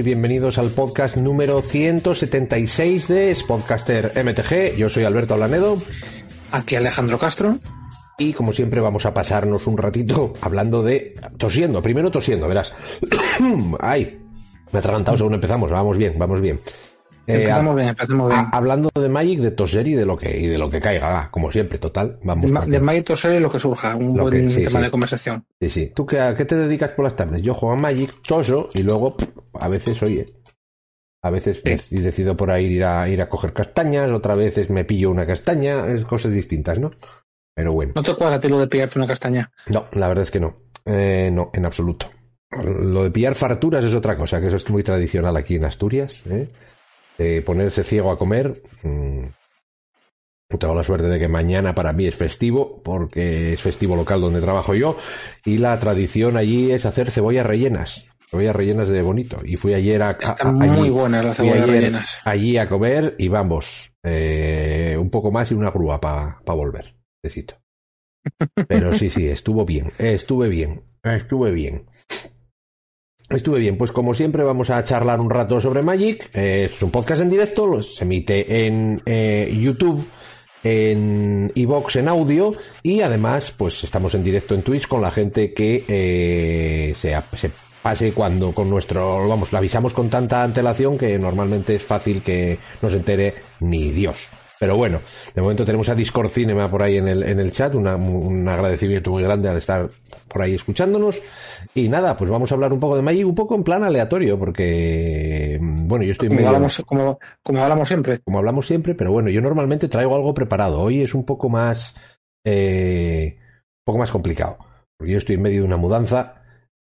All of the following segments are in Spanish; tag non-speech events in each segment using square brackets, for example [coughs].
Y bienvenidos al podcast número 176 de Spodcaster MTG. Yo soy Alberto Alanedo. Aquí Alejandro Castro. Y como siempre vamos a pasarnos un ratito hablando de... tosiendo, primero tosiendo, verás. [coughs] Ay, me he atragantado según empezamos, vamos bien, vamos bien. Eh, empezamos bien, empezamos bien. hablando de Magic, de toser y de lo que, y de lo que caiga, como siempre, total. Vamos de, de Magic, toser y lo que surja, un buen tema de conversación. Sí, sí. ¿Tú qué, a qué te dedicas por las tardes? Yo juego a Magic, toso y luego a veces, oye, a veces decido por ahí ir a, ir a coger castañas, otra veces me pillo una castaña, es cosas distintas, ¿no? Pero bueno. ¿No te cuadra a ti lo de pillarte una castaña? No, la verdad es que no. Eh, no, en absoluto. Lo de pillar farturas es otra cosa, que eso es muy tradicional aquí en Asturias. ¿eh? Ponerse ciego a comer. Mmm, tengo la suerte de que mañana para mí es festivo, porque es festivo local donde trabajo yo, y la tradición allí es hacer cebollas rellenas. Cebollas rellenas de bonito. Y fui ayer a. Están muy buenas las cebollas rellenas. Allí a comer y vamos, eh, un poco más y una grúa para pa volver. Necesito. Pero sí, sí, estuvo bien. Estuve bien. Estuve bien. Estuve bien, pues como siempre vamos a charlar un rato sobre Magic. Es un podcast en directo, se emite en eh, YouTube, en Evox en audio y además pues estamos en directo en Twitch con la gente que eh, se, se, pase cuando con nuestro, vamos, la avisamos con tanta antelación que normalmente es fácil que no se entere ni Dios. Pero bueno, de momento tenemos a Discord Cinema por ahí en el, en el chat, una, un agradecimiento muy grande al estar por ahí escuchándonos. Y nada, pues vamos a hablar un poco de Magic, un poco en plan aleatorio, porque, bueno, yo estoy como, medio, hablamos, como, como hablamos siempre. Como hablamos siempre, pero bueno, yo normalmente traigo algo preparado. Hoy es un poco más, eh, un poco más complicado, porque yo estoy en medio de una mudanza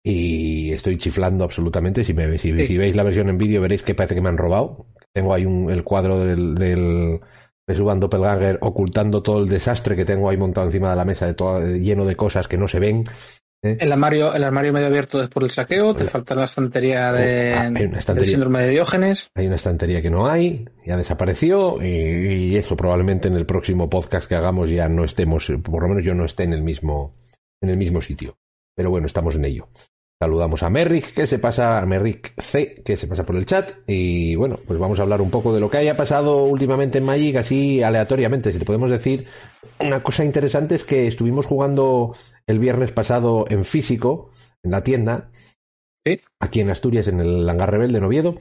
y estoy chiflando absolutamente. Si, me, si, sí. si veis la versión en vídeo veréis que parece que me han robado. Tengo ahí un, el cuadro del, del me suban Doppelganger ocultando todo el desastre que tengo ahí montado encima de la mesa, de todo, lleno de cosas que no se ven. ¿eh? El armario, el armario medio abierto después del saqueo, te falta la estantería, de, ah, estantería del síndrome de Diógenes. Hay una estantería que no hay, ya desapareció, y, y, eso probablemente en el próximo podcast que hagamos ya no estemos, por lo menos yo no esté en el mismo, en el mismo sitio. Pero bueno, estamos en ello. Saludamos a Merrick, que se pasa, a Merrick C, que se pasa por el chat. Y bueno, pues vamos a hablar un poco de lo que haya pasado últimamente en Magic, así aleatoriamente, si te podemos decir. Una cosa interesante es que estuvimos jugando el viernes pasado en físico, en la tienda, ¿Sí? aquí en Asturias, en el Hangar Rebel de Noviedo.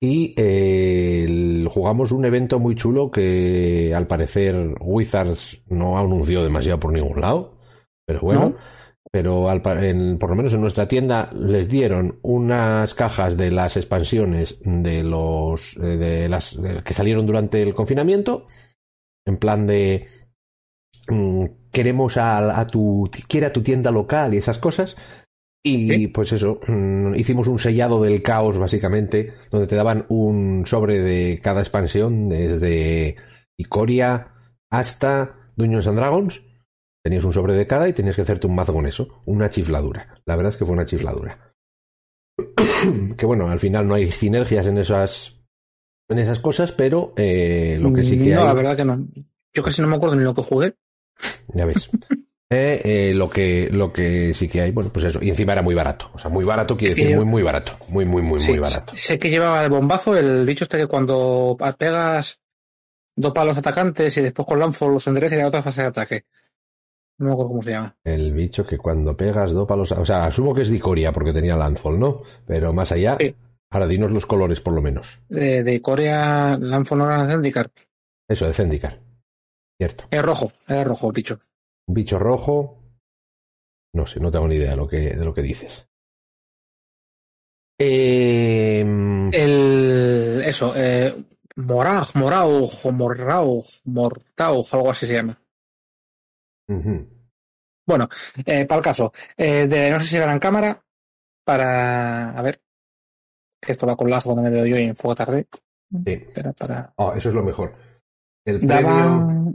Y eh, el, jugamos un evento muy chulo que al parecer Wizards no anunció demasiado por ningún lado. Pero bueno. ¿No? Pero al, en, por lo menos en nuestra tienda les dieron unas cajas de las expansiones de los eh, de las de, que salieron durante el confinamiento en plan de mmm, queremos a, a, tu quiere a tu tienda local y esas cosas y ¿Sí? pues eso mmm, hicimos un sellado del caos básicamente donde te daban un sobre de cada expansión desde Icoria hasta Dungeons and Dragons Tenías un sobre de cada y tenías que hacerte un mazo con eso. Una chifladura. La verdad es que fue una chifladura. [coughs] que bueno, al final no hay sinergias en esas, en esas cosas, pero eh, lo que sí que no, hay. la verdad que no. Yo casi no me acuerdo ni lo que jugué. Ya ves. [laughs] eh, eh, lo, que, lo que sí que hay, bueno, pues eso. Y encima era muy barato. O sea, muy barato quiere decir muy, muy barato. Muy, muy, muy, sí, muy barato. Sé que llevaba el bombazo el bicho este que cuando pegas dos palos atacantes y después con Landfall los endereza y la otra fase de ataque. No me acuerdo cómo se llama. El bicho que cuando pegas dos palos. O sea, asumo que es de Icoria porque tenía Landfall, ¿no? Pero más allá. Sí. Ahora dinos los colores por lo menos. De, de Icoria, Landfall no era de Zendikar. Eso, de Zendikar. Cierto. Es rojo, es rojo el bicho. Un bicho rojo. No sé, no tengo ni idea de lo que, de lo que dices. Eh... El. Eso, eh. Moraj, Morauj, Morrauj, Mortauj, algo así se llama. Uh -huh. Bueno, eh, para el caso, eh, de, no sé si verán cámara para. A ver. Esto va con lazo cuando me veo yo y en fuego tarde. Sí. Espera, para... Oh, eso es lo mejor. El premio.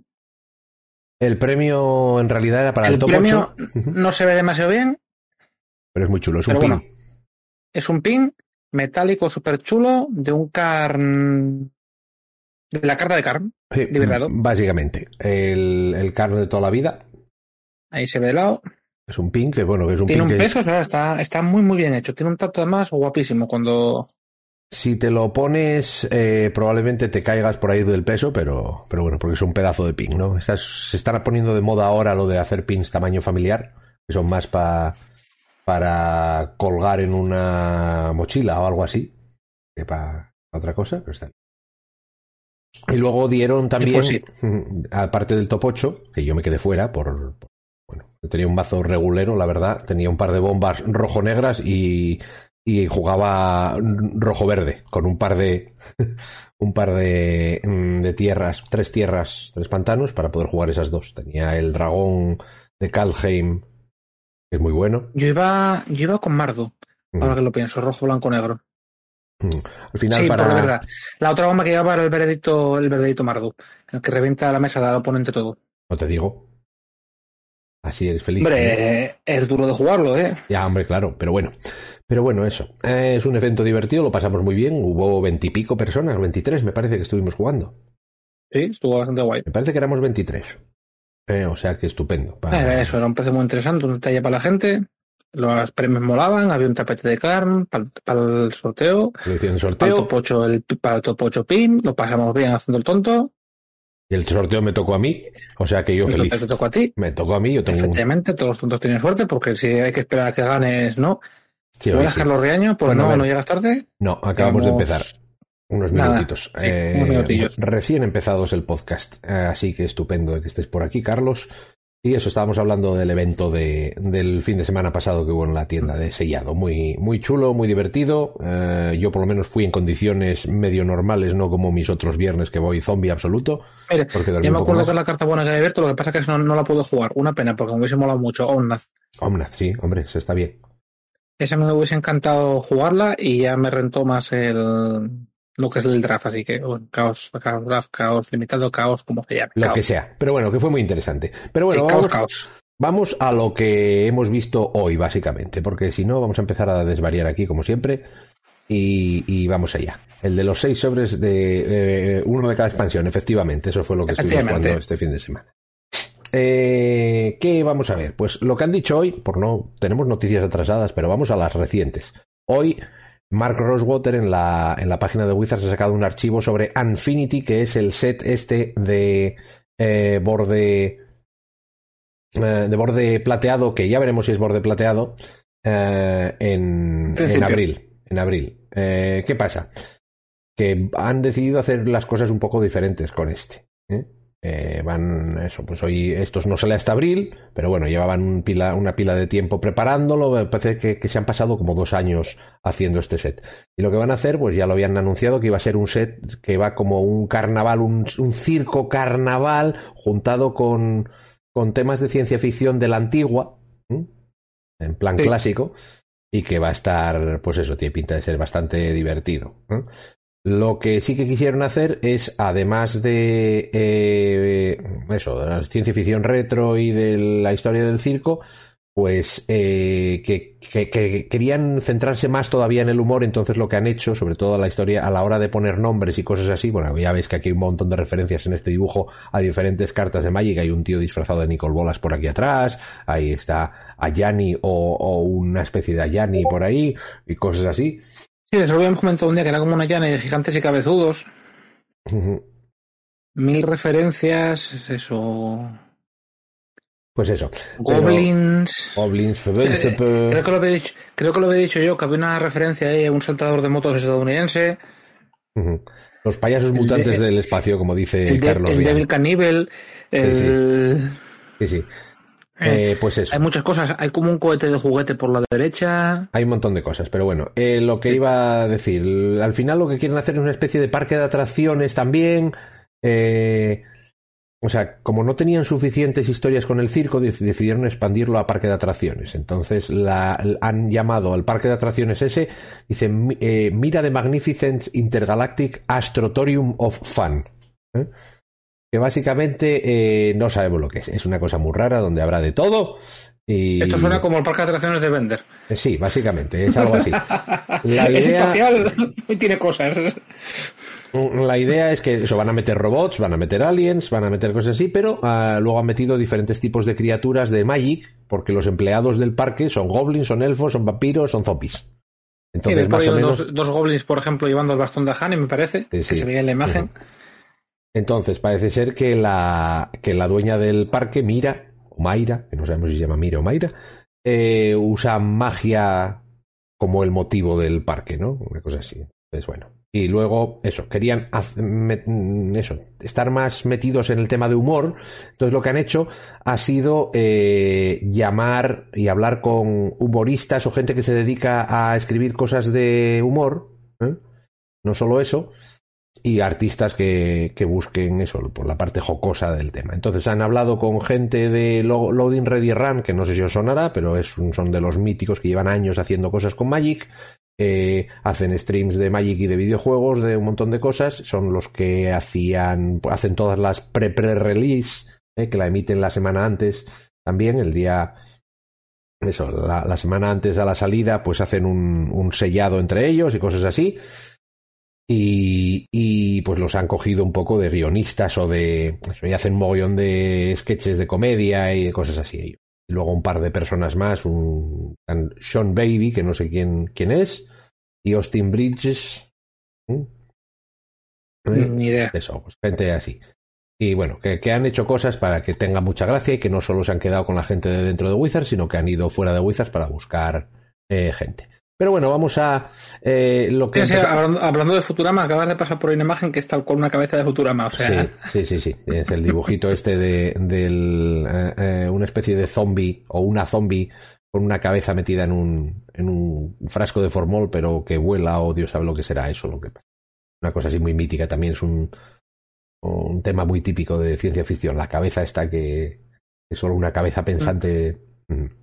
El premio en realidad era para el, el top premio 8. no se ve demasiado bien. Pero es muy chulo, es un pin. Bueno, es un pin metálico súper chulo de un carn. De la carta de carn. Sí, de verdad. Básicamente. El, el de toda la vida. Ahí se ve de lado. Es un pin que, bueno, que es un Tiene pin un que peso, o sea, está, está muy, muy bien hecho. Tiene un tacto además guapísimo cuando... si te lo pones, eh, probablemente te caigas por ahí del peso, pero, pero bueno, porque es un pedazo de pin, ¿no? Estas, se están poniendo de moda ahora lo de hacer pins tamaño familiar, que son más pa- para colgar en una mochila o algo así, que para otra cosa, pero está. Y luego dieron también, pues [laughs] sí. aparte del top 8, que yo me quedé fuera por, por- bueno, yo tenía un mazo regulero, la verdad, tenía un par de bombas rojo-negras y, y jugaba rojo-verde, con un par de, [laughs] un par de, mm, de tierras, tres tierras, tres pantanos para poder jugar esas dos. Tenía el dragón de Kalheim, que es muy bueno. Yo iba, yo iba con Mardo, ahora que lo pienso, rojo, blanco, negro. Mm. Al final Sí, para... por la verdad. La otra bomba que llevaba era el veredicto, el veredicto Mardo, el que revienta la mesa del oponente todo. No te digo. Así eres feliz. ¿no? Hombre, es duro de jugarlo, ¿eh? Ya, hombre, claro, pero bueno. Pero bueno, eso. Eh, es un evento divertido, lo pasamos muy bien. Hubo veintipico personas, 23 me parece que estuvimos jugando. Sí, estuvo bastante guay. Me parece que éramos 23. Eh, o sea que estupendo. Para- Era eso, era un precio muy interesante, un detalle para la gente. Los premios molaban, había un tapete de carne para, el sorteo, el para el, sorteo top 8, el, para el top 8 pin, lo pasamos bien haciendo el tonto, y el sorteo me tocó a mí. O sea que yo feliz. te tocó a ti. Me tocó a mí, yo tengo un... Efectivamente, todos los tontos tienen suerte, porque si hay que esperar a que ganes, ¿no? Sí, Buenas, sí. Carlos Riaño, pues Bueno, no, no llegas tarde. No, acabamos de empezar. Unos Nada, minutitos. sí, Eh, unos. Recién empezados el podcast. Eh, así que estupendo de que estés por aquí, Carlos. Y eso, estábamos hablando del evento de, del fin de semana pasado que hubo en la tienda de sellado. Muy, muy chulo, muy divertido. Eh, yo por lo menos fui en condiciones medio normales, no como mis otros viernes que voy zombie absoluto. Mire, yo me acuerdo que es la carta buena que había abierto, lo que pasa es que no, no la puedo jugar. Una pena, porque me hubiese molado mucho. Omnath. Omnath, sí, hombre, se está bien. Esa me hubiese encantado jugarla y ya me rentó más el lo que es el draft, así que bueno, caos, caos draft, caos limitado, caos, como se llame. Lo caos. que sea. Pero bueno, que fue muy interesante. Pero bueno, Sí, vamos, caos, caos. Vamos a lo que hemos visto hoy, básicamente, porque si no, vamos a empezar a desvariar aquí, como siempre, y, y vamos allá. El de los seis sobres de eh, uno de cada expansión, efectivamente, eso fue lo que estuvimos jugando este fin de semana. Eh, ¿Qué vamos a ver? Pues lo que han dicho hoy, por no, tenemos noticias atrasadas, pero vamos a las recientes. Hoy, Mark Rosewater en la, en la página de Wizards ha sacado un archivo sobre Infinity, que es el set este de eh, borde eh, de borde plateado, que ya veremos si es borde plateado, eh, en, en abril. En abril. ¿Qué pasa? Que han decidido hacer las cosas un poco diferentes con este. ¿eh? Eh, van, eso, pues hoy estos no sale hasta abril, pero bueno, llevaban un pila, una pila de tiempo preparándolo. Me parece que, que se han pasado como dos años haciendo este set. Y lo que van a hacer, pues ya lo habían anunciado que iba a ser un set que va como un carnaval, un, un circo carnaval juntado con, con temas de ciencia ficción de la antigua, en plan Sí. clásico, y que va a estar, pues eso, tiene pinta de ser bastante divertido. ¿eh? Lo que sí que quisieron hacer es, además de eh, eso, de la ciencia ficción retro y de la historia del circo, pues eh, que, que- que querían centrarse más todavía en el humor, entonces lo que han hecho, sobre todo la historia, a la hora de poner nombres y cosas así, bueno, ya veis que aquí hay un montón de referencias en este dibujo a diferentes cartas de Magic, hay un tío disfrazado de Nicol Bolas por aquí atrás, ahí está Ayani o, o una especie de Ayani por ahí, y cosas así. Sí, eso lo habíamos comentado un día que era como una llana de gigantes y cabezudos. Mil referencias, eso. Pues eso. Pero- Goblins. Goblins, Creo que, lo había dicho, creo que lo había dicho yo, que había una referencia ahí a un saltador de motos estadounidense. Los payasos El de- mutantes del espacio, como dice El, de- Carlos el. Devil Cannibal. El... Sí, sí. Eh, Eh, pues eso. Hay muchas cosas. Hay como un cohete de juguete por la derecha. Hay un montón de cosas, pero bueno, eh, lo que iba a decir, al final lo que quieren hacer es una especie de parque de atracciones también. eh, o sea, como no tenían suficientes historias con el circo, dec- decidieron expandirlo a parque de atracciones. Entonces la, han llamado al parque de atracciones ese, dicen, mi- eh, mira de Magnificent Intergalactic Astrotorium of Fun. Que básicamente eh, no sabemos lo que es. Es una cosa muy rara donde habrá de todo. Y... Esto suena como el parque de atracciones de Bender. Eh, Sí, básicamente, es algo así. [laughs] La Es idea, espacial y [laughs] tiene cosas. La idea es que eso van a meter robots, van a meter aliens, van a meter cosas así, pero uh, luego han metido diferentes tipos de criaturas de Magic, porque los empleados del parque son goblins, son elfos, son vampiros, son zombies. Entonces, sí, más o menos... dos, dos, goblins, por ejemplo, llevando el bastón de Hane, me parece, sí, sí. que se veía en la imagen. Uh -huh. Entonces, parece ser que la, que la dueña del parque, Mira, o Mayra, que no sabemos si se llama Mira o Mayra, eh, usa magia como el motivo del parque, ¿no? Una cosa así. Entonces, bueno. Y luego, eso, querían eso, estar más metidos en el tema de humor. Entonces lo que han hecho ha sido eh, llamar y hablar con humoristas o gente que se dedica a escribir cosas de humor. ¿eh? No solo eso, y artistas que, que, busquen eso, por la parte jocosa del tema. Entonces han hablado con gente de Loading Ready Run, que no sé si os sonará, pero es un, son de los míticos que llevan años haciendo cosas con Magic. Eh, hacen streams de Magic y de videojuegos, de un montón de cosas. Son los que hacían, hacen todas las pre-pre-release, eh, que la emiten la semana antes también, el día eso, la, semana antes a la salida, pues hacen un sellado entre ellos y cosas así. Y, y, pues los han cogido un poco de guionistas o de. Eso, y hacen un mogollón de sketches de comedia y de cosas así. Y luego un par de personas más, un Sean Baby, que no sé quién, quién es, y Austin Bridges. ¿Mm? Ni idea. Eso, pues gente así. Y bueno, que, que, han hecho cosas para que tenga mucha gracia y que no solo se han quedado con la gente de dentro de Wizards, sino que han ido fuera de Wizards para buscar eh, gente. Pero bueno, vamos a eh, lo que... Sí, hablando, hablando, de Futurama, acabas de pasar por una imagen que está con una cabeza de Futurama, o sea... Sí, sí, sí, sí. Es el dibujito [laughs] este de del, eh, eh, una especie de zombie o una zombie con una cabeza metida en un, en un frasco de formol, pero que vuela o Dios sabe lo que será eso. Lo que pasa. Una cosa así muy mítica, también es un, un tema muy típico de ciencia ficción. La cabeza está que es solo una cabeza pensante... Mm.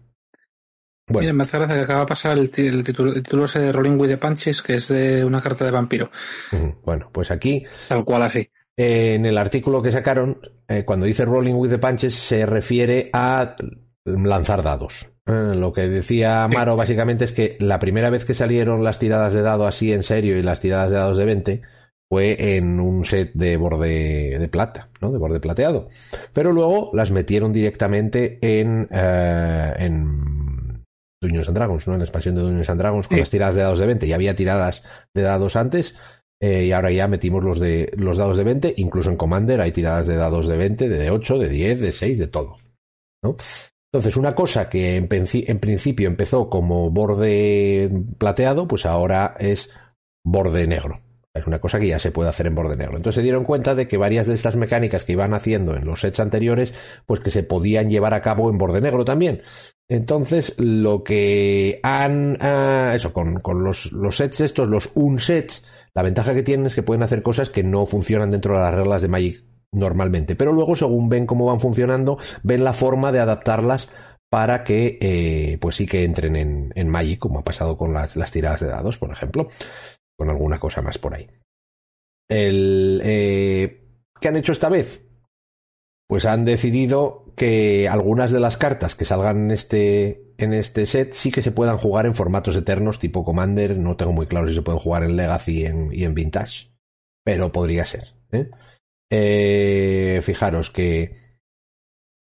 Bueno. Mira, me hace gracia que acaba de pasar el, el, título, el título ese de Rolling with the Punches, que es de una carta de vampiro. Bueno, pues aquí. Tal cual así. Eh, en el artículo que sacaron, eh, cuando dice Rolling with the Punches, se refiere a lanzar dados. Eh, lo que decía Amaro sí. básicamente es que la primera vez que salieron las tiradas de dado así en serio y las tiradas de dados de 20 fue en un set de borde de plata, ¿no? De borde plateado. Pero luego las metieron directamente en, en Dungeons and Dragons, ¿no? En la expansión de Dungeons and Dragons con sí. las tiradas de dados de 20. Ya había tiradas de dados antes eh, y ahora ya metimos los de los dados de 20. Incluso en Commander hay tiradas de dados de 20, de 8, de 10, de 6, de todo. ¿no? Entonces, una cosa que en, en principio empezó como borde plateado, pues ahora es borde negro. Es una cosa que ya se puede hacer en borde negro. Entonces se dieron cuenta de que varias de estas mecánicas que iban haciendo en los sets anteriores, pues que se podían llevar a cabo en borde negro también. Entonces, lo que han. Uh, eso, con, con los, los, sets estos, los unsets, la ventaja que tienen es que pueden hacer cosas que no funcionan dentro de las reglas de Magic normalmente. Pero luego, según ven cómo van funcionando, ven la forma de adaptarlas para que, eh, pues sí que entren en, en, Magic, como ha pasado con las, las, tiradas de dados, por ejemplo, con alguna cosa más por ahí. El, eh, ¿Qué han hecho esta vez? Pues han decidido que algunas de las cartas que salgan en este, en este set sí que se puedan jugar en formatos eternos tipo Commander. No tengo muy claro si se pueden jugar en Legacy y en, Vintage, pero podría ser. ¿eh? Eh, fijaros que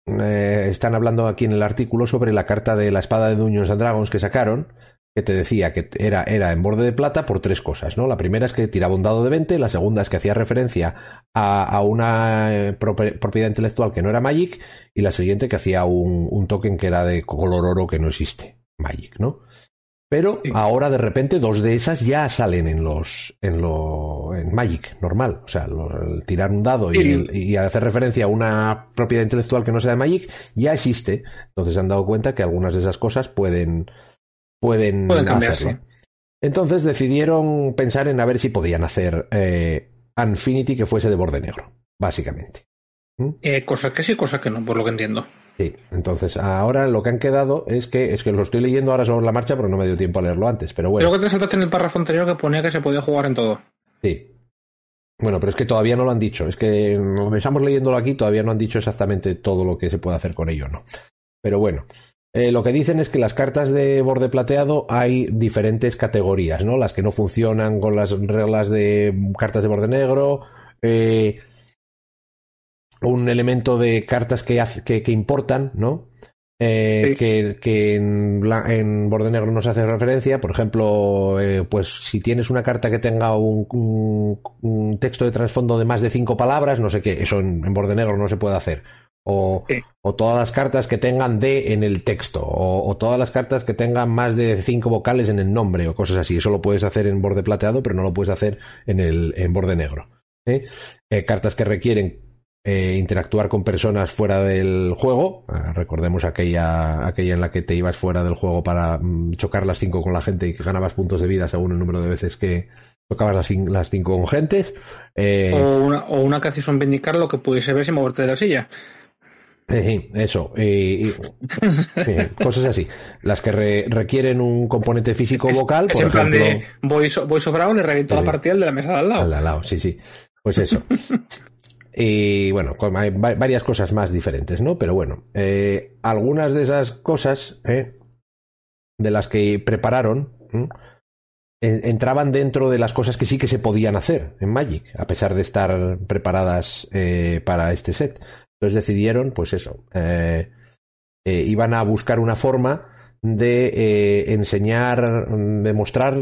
eh, están hablando aquí en el artículo sobre la carta de la espada de Dungeons and Dragons que sacaron que te decía que era, era en borde de plata por tres cosas, ¿no? La primera es que tiraba un dado de 20, la segunda es que hacía referencia a, a una eh, propiedad intelectual que no era Magic, y la siguiente que hacía un, un, token que era de color oro que no existe, Magic, ¿no? Pero sí. ahora de repente dos de esas ya salen en los en lo en Magic normal, o sea, lo, el tirar un dado y, el, y, hacer referencia a una propiedad intelectual que no sea de Magic ya existe. Entonces se han dado cuenta que algunas de esas cosas pueden pueden, pueden hacerlo. Entonces decidieron pensar en a ver si podían hacer eh, Infinity que fuese de borde negro, básicamente. ¿Mm? Eh, cosas que sí, cosas que no, por lo que entiendo. Sí, entonces ahora lo que han quedado es que es que lo estoy leyendo ahora sobre la marcha, pero no me dio tiempo a leerlo antes. Pero bueno. Creo que te saltaste en el párrafo anterior que ponía que se podía jugar en todo. Sí. Bueno, pero es que todavía no lo han dicho. Es que estamos leyéndolo aquí, todavía no han dicho exactamente todo lo que se puede hacer con ello, ¿no? Pero bueno. Eh, lo que dicen es que las cartas de borde plateado hay diferentes categorías, ¿no? Las que no funcionan con las reglas de cartas de borde negro. Eh, un elemento de cartas que, que, que importan, ¿no? Eh, que, que en, en, borde negro no se hace referencia. Por ejemplo, eh, pues si tienes una carta que tenga un, un, un, texto de trasfondo de más de cinco palabras, no sé qué, eso en, en borde negro no se puede hacer. O, Sí. o todas las cartas que tengan D en el texto, o, o todas las cartas que tengan más de cinco vocales en el nombre, o cosas así. Eso lo puedes hacer en borde plateado, pero no lo puedes hacer en el en borde negro. ¿eh? Eh, cartas que requieren eh, interactuar con personas fuera del juego. Ah, recordemos aquella, aquella en la que te ibas fuera del juego para mm, chocar las cinco con la gente y que ganabas puntos de vida según el número de veces que tocabas las, las cinco con gentes. Eh, O una, o una que un vindicar lo que pudiese ver sin moverte de la silla. Eso, eh, eh, cosas así. Las que re- requieren un componente físico vocal, es por en plan ejemplo. de voy, so- voy sobrado, le reviento Sí, la partida de la mesa de al lado. Al lado, sí, sí. Pues eso. [laughs] y bueno, hay va- varias cosas más diferentes, ¿no? Pero bueno, eh, algunas de esas cosas, ¿eh? de las que prepararon, entraban dentro de las cosas que sí que se podían hacer en Magic, a pesar de estar preparadas eh, para este set. Entonces decidieron, pues eso, eh, eh, iban a buscar una forma de eh, enseñar, de mostrar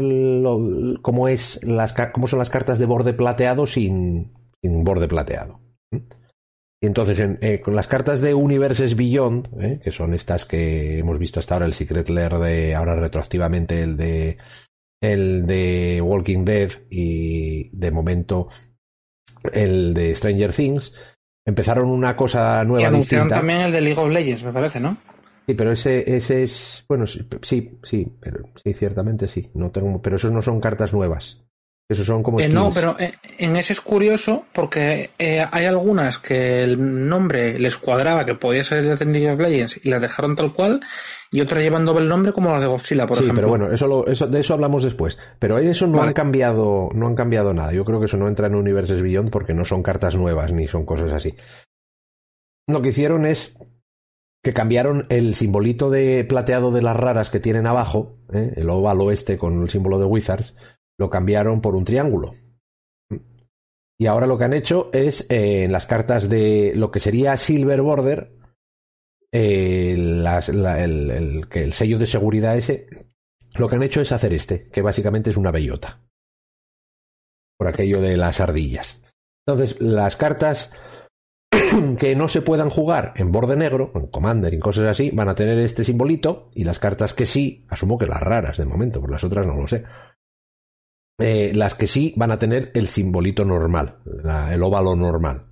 cómo, es las, cómo son las cartas de borde plateado sin, sin borde plateado. ¿Mm? Y entonces, en- con las cartas de Universes Beyond, que son estas que hemos visto hasta ahora, el Secret Lair de, ahora retroactivamente el de, el de Walking Dead y de momento el de Stranger Things, empezaron una cosa Y nueva anunciaron distinta. también el de League of Legends, me parece, ¿no? Sí, pero ese, ese es. Bueno, sí, sí, sí, pero sí, ciertamente sí. No tengo, pero esos no son cartas nuevas. Esos son como Eh, no, pero eh, en ese es curioso porque eh, hay algunas que el nombre les cuadraba que podía ser de League of Legends y las dejaron tal cual y otras llevan doble nombre como las de Godzilla, por sí, ejemplo. pero bueno, eso, lo- eso de eso hablamos después. Pero en eso no Vale. han cambiado, no han cambiado nada. Yo creo que eso no entra en Universes Beyond porque no son cartas nuevas ni son cosas así. Lo que hicieron es que cambiaron el simbolito de plateado de las raras que tienen abajo, ¿eh? el óvalo este con el símbolo de Wizards, lo cambiaron por un triángulo. Y ahora lo que han hecho es eh, en las cartas de lo que sería Silver Border, eh, el, el- el sello de seguridad ese, lo que han hecho es hacer este, que básicamente es una bellota. Por aquello de las ardillas. Entonces, las cartas [clears throat] que no se puedan jugar en borde negro, en Commander y cosas así, van a tener este simbolito, y las cartas que sí, asumo que las raras de momento, por las otras no lo sé. Eh, las que sí van a tener el simbolito normal, la- el óvalo normal.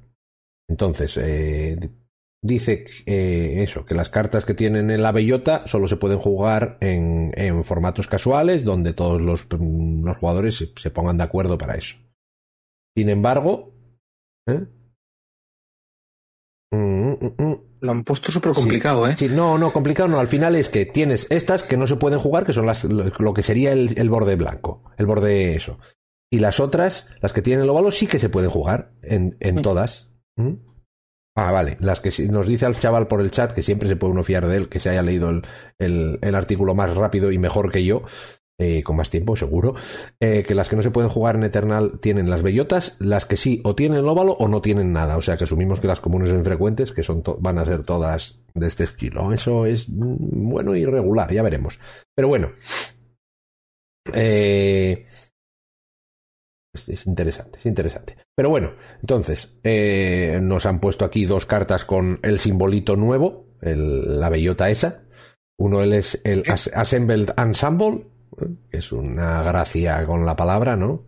Entonces, eh, dice eh, eso, que las cartas que tienen en la bellota solo se pueden jugar en, en formatos casuales, donde todos los, mm, los jugadores se, pongan de acuerdo para eso. Sin embargo, ¿eh? Lo han puesto súper complicado, ¿eh? Sí, no, no, complicado no. Al final es que tienes estas que no se pueden jugar, que son las, lo, que sería el, el borde blanco, el borde eso. Y las otras, las que tienen el óvalo, sí que se pueden jugar en, en todas. ¿Mm? Ah, vale. Las que nos dice al chaval por el chat, que siempre se puede uno fiar de él, que se haya leído el, el, el artículo más rápido y mejor que yo, eh, con más tiempo, seguro, eh, que las que no se pueden jugar en Eternal tienen las bellotas, las que sí o tienen el óvalo o no tienen nada. O sea que asumimos que las comunes o infrecuentes, que son van a ser todas de este estilo. Eso es mm, bueno y regular, ya veremos. Pero bueno. Eh, es, es interesante, es interesante. Pero bueno, entonces, nos han puesto aquí dos cartas con el simbolito nuevo, el- la bellota esa. Uno es el As- Assembled Ensemble, es una gracia con la palabra, ¿no?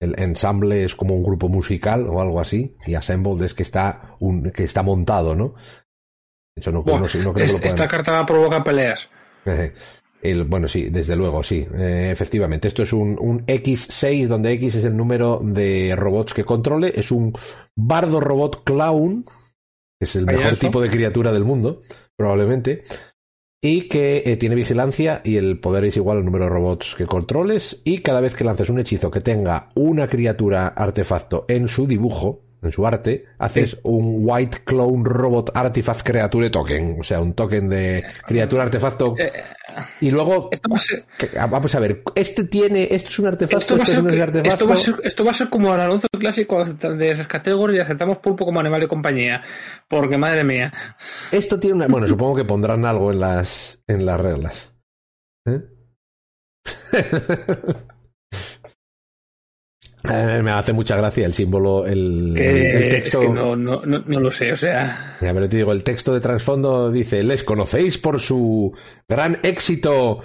El ensemble es como un grupo musical o algo así, y Assembled es que está, un, que está montado, ¿no? Eso no, Buah, no sé, no creo que es- lo puedan- esta carta provoca peleas. [laughs] El- bueno, sí, desde luego, sí. Eh, efectivamente, esto es un, un X6, donde X es el número de robots que controle. Es un bardo robot clown, que es el mejor tipo de criatura del mundo, probablemente. Y que eh, tiene vigilancia y el poder es igual al número de robots que controles. Y cada vez que lances un hechizo que tenga una criatura artefacto en su dibujo, en su arte, haces un White Clone Robot Artifact Creature Token, o sea, un token de criatura artefacto. Eh, y luego, esto va a ser, que- ah, vamos a ver, este tiene, esto es un artefacto, esto va a este no es que- artefacto. esto va a ser, esto va a ser como el anuncio clásico de Category y aceptamos pulpo como animal de compañía. Porque madre mía. Esto tiene una. Bueno, supongo que pondrán algo en las, en las reglas. ¿Eh? [laughs] Eh, Me hace mucha gracia el símbolo, el, texto. es que no, no, no, no lo sé, o sea. Ya, pero te digo, el texto de trasfondo dice: Les conocéis por su gran éxito.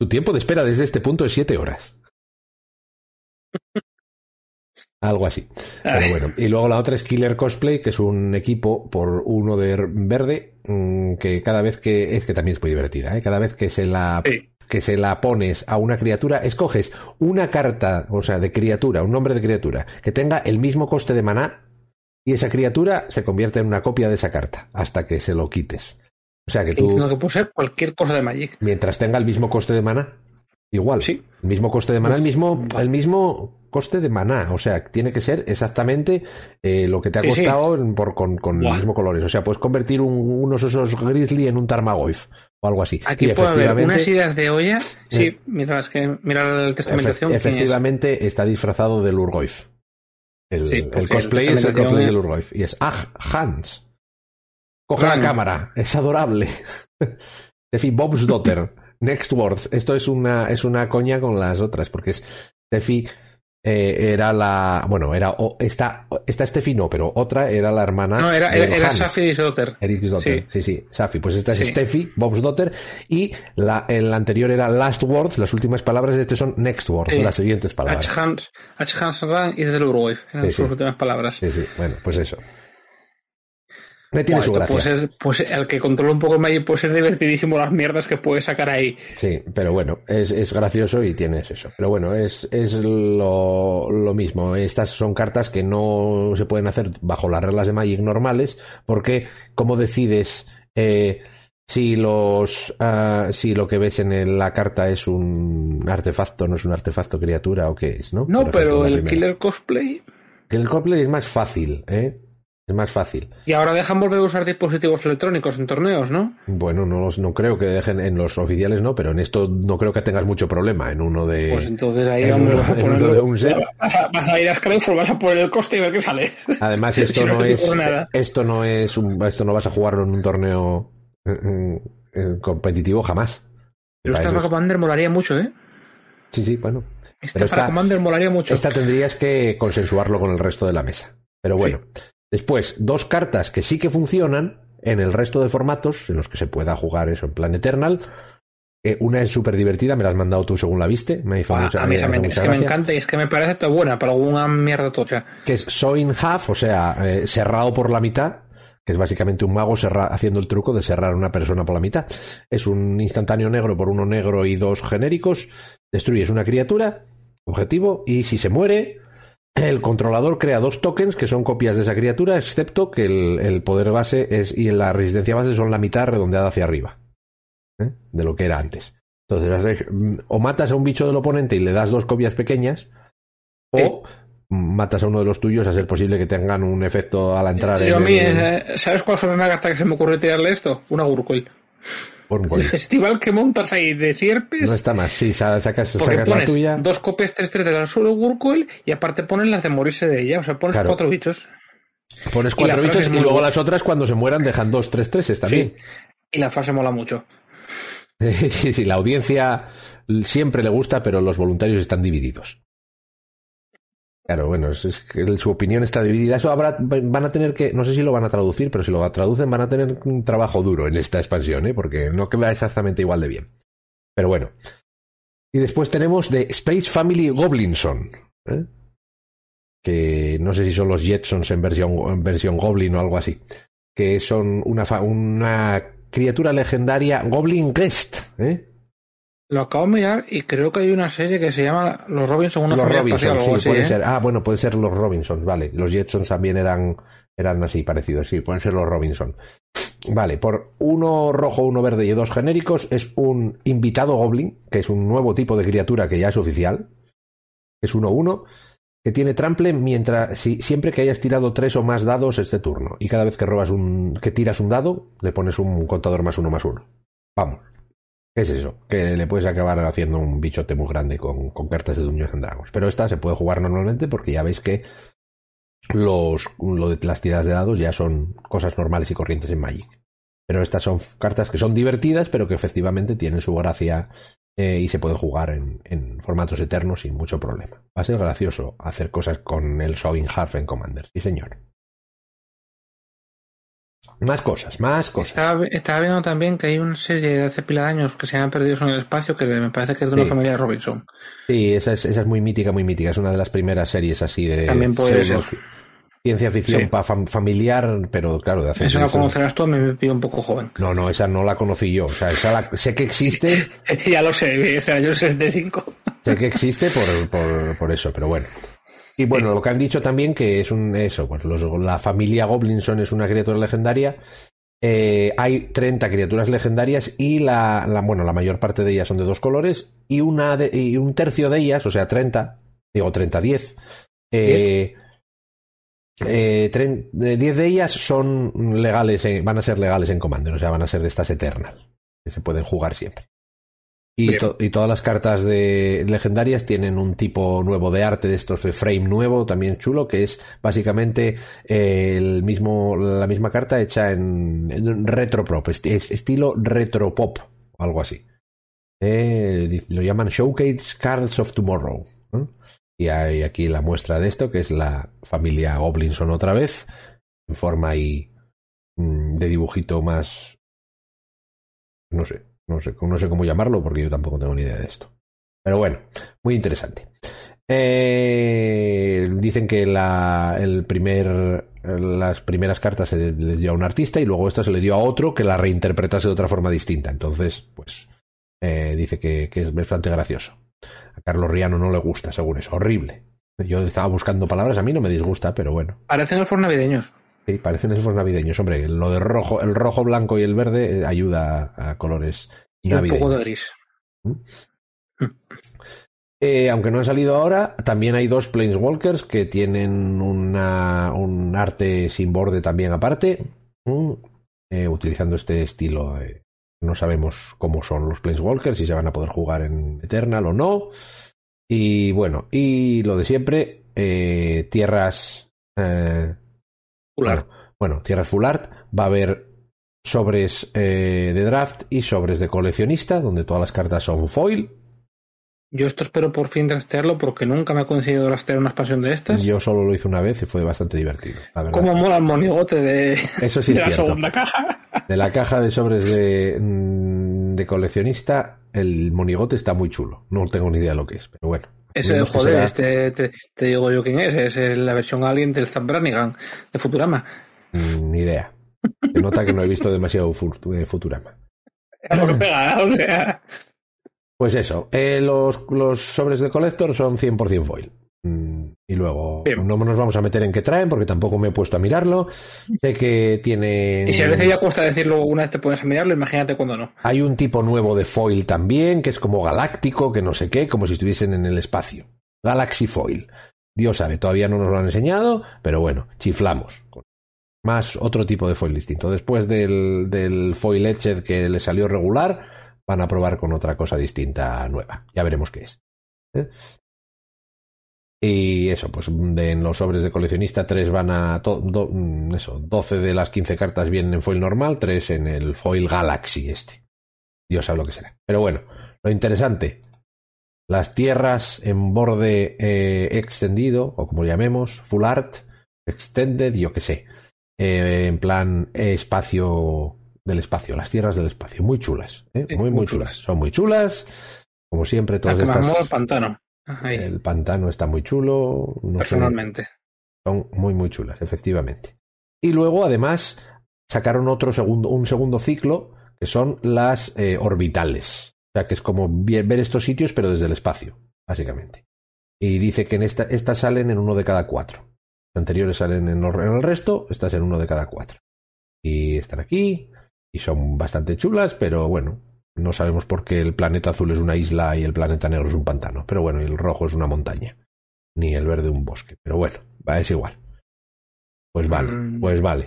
Su tiempo de espera desde este punto es siete horas. [laughs] Algo así. Pero bueno. Y luego la otra es Killer Cosplay, que es un equipo por uno de verde, mm, que cada vez que. Es que también es muy divertida, ¿eh? Cada vez que se la. Sí. Que se la pones a una criatura, escoges una carta, o sea, de criatura, un nombre de criatura, que tenga el mismo coste de maná, y esa criatura se convierte en una copia de esa carta, hasta que se lo quites. O sea que tú, Entiendo que puede ser cualquier cosa de Magic. mientras tenga el mismo coste de maná, igual. Sí. El mismo coste de maná, el Uf, mismo, el mismo coste de maná. O sea, tiene que ser exactamente eh, lo que te ha Sí, sí. costado por, con, con Buah. el mismo colores. O sea, puedes convertir un- unos osos grizzly en un Tarmagoyf o algo así. Aquí Y puede haber unas ideas de olla. Sí, Eh. mira, es que mira la testamentación. efectivamente está disfrazado del Urgoif. El, Sí, el porque cosplay el es el cosplay del Urgoif. Y es Ah Hans. Coge la cámara, es adorable. [laughs] Steffi Bob's Daughter. Next Words. Esto es una, es una coña con las otras, porque es Steffi eh, era la. Bueno, era. o- esta, esta Steffi no, pero otra era la hermana. No, era, era, era Han. Safi Soter. Eric's Daughter, sí, sí, Safi. Pues esta es Sí. Steffi, Bob's Daughter, y la, el anterior era Last Words, las últimas palabras este son Next Words, Sí. las siguientes palabras. Hans. Hans Rang y desde el Uruguay. Eran Sí, sus sí. últimas palabras. Sí, sí, bueno, pues eso. Me tiene su Buah, gracia. pues el que controla un poco Magic puede ser divertidísimo las mierdas que puede sacar ahí. Sí, pero bueno, es, es gracioso y tienes eso. Pero bueno, es, es lo, lo mismo. Estas son cartas que no se pueden hacer bajo las reglas de Magic normales, porque ¿cómo decides eh, si los ah, si lo que ves en la carta es un artefacto, no es un artefacto criatura o qué es, ¿no? No, Por pero el primera. Killer Cosplay. El cosplay es más fácil, ¿eh? Es más fácil. Y ahora dejan volver a usar dispositivos electrónicos en torneos, ¿no? Bueno, no, los- no creo que dejen en los oficiales, no, pero en esto no creo que tengas mucho problema en uno de. Pues entonces ahí en vamos uno- a ponerlo. de un set. [laughs] Vas a, ir a vas a poner el coste y ver qué sale. Además, [laughs] esto Si no es. nada. Esto no es un, esto no vas a jugarlo en un torneo eh, eh, eh, competitivo jamás. Pero esta para Commander molaría mucho, ¿eh? Sí, sí, bueno. Esta para esta- Commander molaría mucho. Esta tendrías que consensuarlo con el resto de la mesa. Pero bueno. Después, dos cartas que sí que funcionan en el resto de formatos en los que se pueda jugar eso en plan Eternal. Eh, una es súper divertida, me la has mandado tú según la viste. Me hizo Buah, mucha, a mí me es que me encanta y es que me parece tan buena para alguna mierda tocha. Que es Sewing Half, o sea, eh, cerrado por la mitad. Que es básicamente un mago haciendo el truco de cerrar a una persona por la mitad. Es un instantáneo negro por uno negro y dos genéricos. Destruyes una criatura, objetivo, y si se muere, el controlador crea dos tokens que son copias de esa criatura, excepto que el, el poder base es, y la resistencia base son la mitad redondeada hacia arriba. ¿eh? De lo que era antes. Entonces, mm, o matas a un bicho del oponente y le das dos copias pequeñas, o matas a uno de los tuyos a ser posible que tengan un efecto al entrar Yo a en mí, el- eh, ¿sabes cuál fue la primera carta que se me ocurrió tirarle esto? Una Gurkoil. El festival que montas ahí de sierpes. No está más, sí, sa- sacas, sacas la tuya. dos copias 3-3 de la solo y aparte pones las de morirse de ella. O sea, pones Claro. cuatro bichos. Pones cuatro bichos y luego buena. las otras cuando se mueran dejan dos, tres, treses también. Sí. Y la frase mola mucho. [laughs] Sí, sí, la audiencia siempre le gusta, pero los voluntarios están divididos. Claro, bueno, es, que su opinión está dividida. Eso habrá, van a tener que, no sé si lo van a traducir, pero si lo traducen van a tener un trabajo duro en esta expansión, ¿eh? porque no queda exactamente igual de bien. Pero bueno. Y después tenemos de Space Family Goblinson, ¿eh? que no sé si son los Jetsons en versión, en versión Goblin o algo así, que son una, una criatura legendaria Goblin Guest, ¿eh? Lo acabo de mirar y creo que hay una serie que se llama Los Robinson, una los Robinson, sí, así, puede ¿eh? ser. Ah, bueno, puede ser los Robinson, vale. Los Jetsons también eran, eran así parecidos, sí, pueden ser los Robinson. Vale, por uno rojo, uno verde y dos genéricos es un invitado Goblin, que es un nuevo tipo de criatura que ya es oficial. Es 1-1, que tiene trample mientras si, siempre que hayas tirado tres o más dados este turno. Y cada vez que robas un. que tiras un dado, le pones un contador más uno más uno. Vamos. ¿Qué es eso? Que le puedes acabar haciendo un bichote muy grande con, cartas de Dungeons and Dragons. Pero esta se puede jugar normalmente porque ya veis que los, lo de las tiradas de dados ya son cosas normales y corrientes en Magic. Pero estas son cartas que son divertidas, pero que efectivamente tienen su gracia eh, y se pueden jugar en, formatos eternos sin mucho problema. Va a ser gracioso hacer cosas con el Showing Half en Commander. Sí, señor. Más cosas, más cosas. Estaba, estaba, viendo también que hay una serie de hace pila de años que se llaman Perdidos en el Espacio, que me parece que es de Sí. una familia de Robinson. Sí, esa es, esa es muy mítica, muy mítica. Es una de las primeras series así de También puede pseudo- ser. ciencia ficción Sí. pa- fam- familiar, pero claro, de hace Esa la conocerás tú, a mí me pido un poco joven. No, no, esa no la conocí yo. O sea, esa la- sé que existe, [laughs] ya lo sé, este año 65. sé que existe por, por, por eso, pero bueno. Y bueno, lo que han dicho también que es un eso, pues los- la familia Goblinson es una criatura legendaria. Eh, hay 30 criaturas legendarias y la, la- bueno, la mayor parte de ellas son de dos colores y una de- y un tercio de ellas, o sea, 30, digo 30, 10. Eh, eh, tren- de 10 de ellas son legales, van a ser legales en Commander, o sea, van a ser de estas Eternal, que se pueden jugar siempre. Y, to- y todas las cartas de legendarias tienen un tipo nuevo de arte de estos de frame nuevo, también chulo, que es básicamente eh, el mismo, la misma carta hecha en, en retropop, est- es- estilo retropop, o algo así. Eh, lo llaman Showcase Cards of Tomorrow. Y hay aquí la muestra de esto, que es la familia Goblinson otra vez, en forma ahí mm, de dibujito más... No sé, no sé, cómo llamarlo porque yo tampoco tengo ni idea de esto. Pero bueno, muy interesante. Eh, dicen que la, el primer, las primeras cartas se les dio a un artista y luego esta se le dio a otro que la reinterpretase de otra forma distinta. Entonces, pues, eh, dice que, es bastante gracioso. A Carlos Riano no le gusta, según eso. Horrible. Yo estaba buscando palabras, a mí no me disgusta, pero bueno. Parecen elfos navideños. Sí, parecen elfos navideños. Hombre, lo de rojo, el rojo, blanco y el verde eh, ayuda a, colores Y un navideños. poco de gris. Eh, aunque no han salido ahora, también hay dos Planeswalkers que tienen una, un arte sin borde también aparte, mm, eh, utilizando este estilo. eh, no sabemos cómo son los Planeswalkers, si se van a poder jugar en Eternal o no. Y bueno, y lo de siempre, tierras... bueno, bueno, tierras full art, va a haber sobres eh, de draft y sobres de coleccionista, donde todas las cartas son foil. Yo esto espero por fin draftearlo porque nunca me ha conseguido draftear una expansión de estas. Yo solo lo hice una vez y fue bastante divertido. La. ¿Cómo mola el monigote de, Eso sí de es la cierto. segunda caja? De la caja de sobres de, mm, de coleccionista, el monigote está muy chulo. No tengo ni idea de lo que es, pero bueno. Vemos que joder, será- este, te, te digo yo quién es. Es el- la versión alien del Zap Brannigan de Futurama. Mm, Ni idea. Se nota que no he visto demasiado eh, Futurama. [laughs] Es lo que pega, o sea. Pues eso, eh, los, los sobres de Collector son 100% foil. Mm, Y luego Bien. no nos vamos a meter en qué traen porque tampoco me he puesto a mirarlo. Sé que tienen... Y si a veces ya cuesta decirlo una vez te pones a mirarlo, imagínate cuando no. Hay un tipo nuevo de foil también, que es como galáctico, que no sé qué, como si estuviesen en el espacio. Galaxy Foil. Dios sabe, todavía no nos lo han enseñado, pero bueno, chiflamos. Más otro tipo de foil distinto. Después del, del foil etched que le salió regular, van a probar con otra cosa distinta nueva. Ya veremos qué es. ¿Eh? Y eso, pues de, en los sobres de coleccionista, tres van a. to- do- mm, eso, 12 de las 15 cartas vienen en foil normal, tres en el foil Galaxy este. Dios sabe lo que será. Pero bueno, lo interesante. Las tierras en borde eh, extendido, o como llamemos, full art, extended, yo que sé. Eh, en plan eh, espacio del espacio, las tierras del espacio. Muy chulas, ¿eh? Muy, muy muy chulas. chulas. Son muy chulas. Como siempre, todas que estas. mola el pantano. El pantano está muy chulo. No sé, personalmente. son muy, muy chulas, efectivamente. Y luego, además, sacaron otro segundo, un segundo ciclo, que son las eh, orbitales. O sea, que es como ver estos sitios, pero desde el espacio, básicamente. Y dice que en esta, estas salen en uno de cada cuatro. Las anteriores salen en el resto, estas en uno de cada cuatro. Y están aquí, y son bastante chulas, pero bueno, no sabemos por qué el planeta azul es una isla y el planeta negro es un pantano. Pero bueno, y el rojo es una montaña. ni el verde de un bosque. Pero bueno, va, es igual. Pues vale, Mm. pues vale.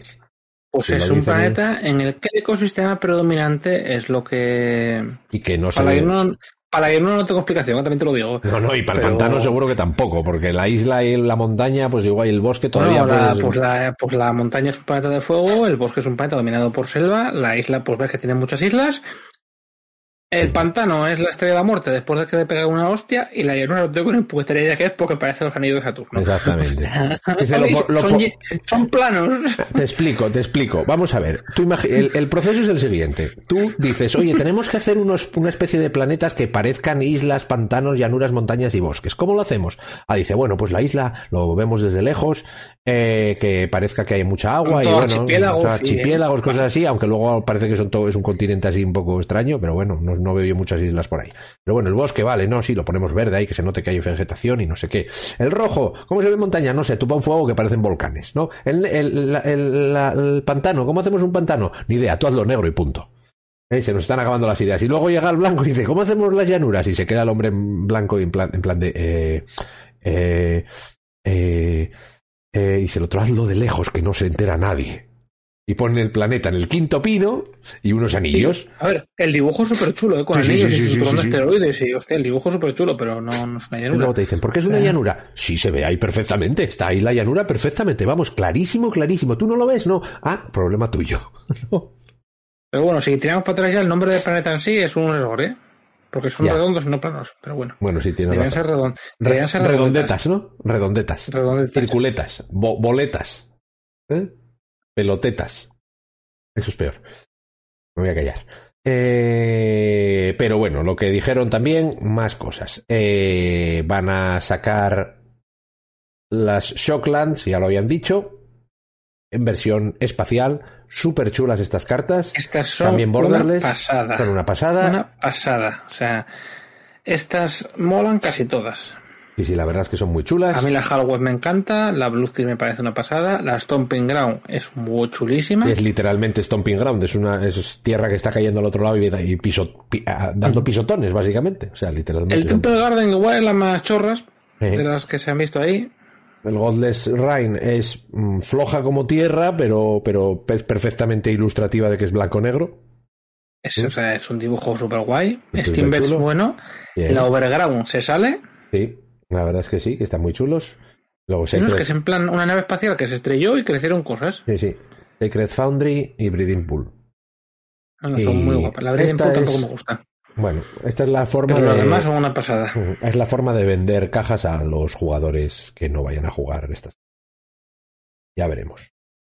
Pues Si es un planeta en el que el ecosistema predominante es lo que. Y que no se Para que no, para que no, no tengo explicación, también te lo digo. No, no, y para el pantano seguro que tampoco, porque la isla y la montaña, pues igual, y el bosque todavía Bueno, la, puedes- pues, la, pues la montaña es un planeta de fuego, el bosque es un planeta dominado por selva, la isla, pues ves que tiene muchas islas. El pantano es la estrella de la muerte después de que le pega una hostia y la llanura lo tengo con el putería que es porque parece los anillos de Saturno. Exactamente. [laughs] Dice, lo po- lo son, planos. [laughs] Te explico, te explico. Vamos a ver. Tú el, el proceso es el siguiente. Tú dices, oye, tenemos que hacer unos, una especie de planetas que parezcan islas, pantanos, llanuras, montañas y bosques. ¿Cómo lo hacemos? Ah, dice, bueno, pues la isla lo vemos desde lejos, eh, que parezca que hay mucha agua y bueno, archipiélagos, o sea, sí, archipiélagos, ¿eh? cosas así, aunque luego parece que son todo, es un continente así un poco extraño, pero bueno, no, no veo yo muchas islas por ahí. Pero bueno, el bosque, vale, no, sí, lo ponemos verde ahí, que se note que hay vegetación y no sé qué. El rojo, ¿cómo se ve montaña? No sé, tupa un fuego que parecen volcanes, ¿no? El, el, la- el- la- el pantano, ¿cómo hacemos un pantano? Ni idea, tú hazlo negro y punto. Eh, Se nos están acabando las ideas. Y luego llega el blanco y dice, ¿cómo hacemos las llanuras? Y se queda el hombre en blanco y en plan, en plan de... Eh, eh, eh, eh, y dice el otro, hazlo de lejos, que no se entera nadie. Y pone el planeta en el quinto pino y unos anillos. A ver, el dibujo es súper chulo, ¿eh? con Sí, anillos sí, y sí. esteroides y, hostia, el dibujo es súper chulo, pero no, no es una Y llanura. luego te dicen, ¿por qué es una Eh. llanura? Sí, se ve ahí perfectamente. Está ahí la llanura perfectamente. Vamos, clarísimo, clarísimo. ¿Tú no lo ves? No. Ah, problema tuyo. No. [laughs] Pero bueno, si tiramos para atrás ya, el nombre del planeta en sí es un error, ¿eh? Porque son Ya. redondos y no planos. Pero bueno, Bueno, sí, deberían razón. ser, Re- redondetas, ¿no? Redondetas. Redondetas. Circuletas. bo- boletas. ¿Eh? Pelotetas. Eso es peor. Me voy a callar. Eh, pero bueno, lo que dijeron también, más cosas. Eh, van a sacar las Shocklands, ya lo habían dicho, en versión espacial. Súper chulas estas cartas. Estas son También una Borderless. pasada. Son una pasada. Una pasada. O sea, estas molan casi todas. Sí, sí, la verdad es que son muy chulas. A mí la Halloween me encanta, la Blue Steel me parece una pasada, la Stomping Ground es muy chulísima. Es literalmente Stomping Ground, es una es tierra que está cayendo al otro lado y, y piso- pi- dando pisotones, básicamente. O sea, literalmente. El Temple Garden igual es la más chorras Eh. de las que se han visto ahí. El Godless Rain es mm, floja como tierra, pero, pero es perfectamente ilustrativa de que es blanco-negro. Es, Sí. o sea, es un dibujo súper guay. Es Steambed es bueno. Bien. La Overground se sale. Sí, la verdad es que sí, que están muy chulos. Luego es que es en plan una nave espacial que se estrelló y crecieron cosas. sí, sí. Sacred Foundry y Breeding Pool. No, no, son Y muy guapas. La Breeding Pool tampoco es- me gusta. Bueno, esta es la forma Pero de... las demás son una pasada. Es la forma de vender cajas a los jugadores que no vayan a jugar estas. Ya veremos.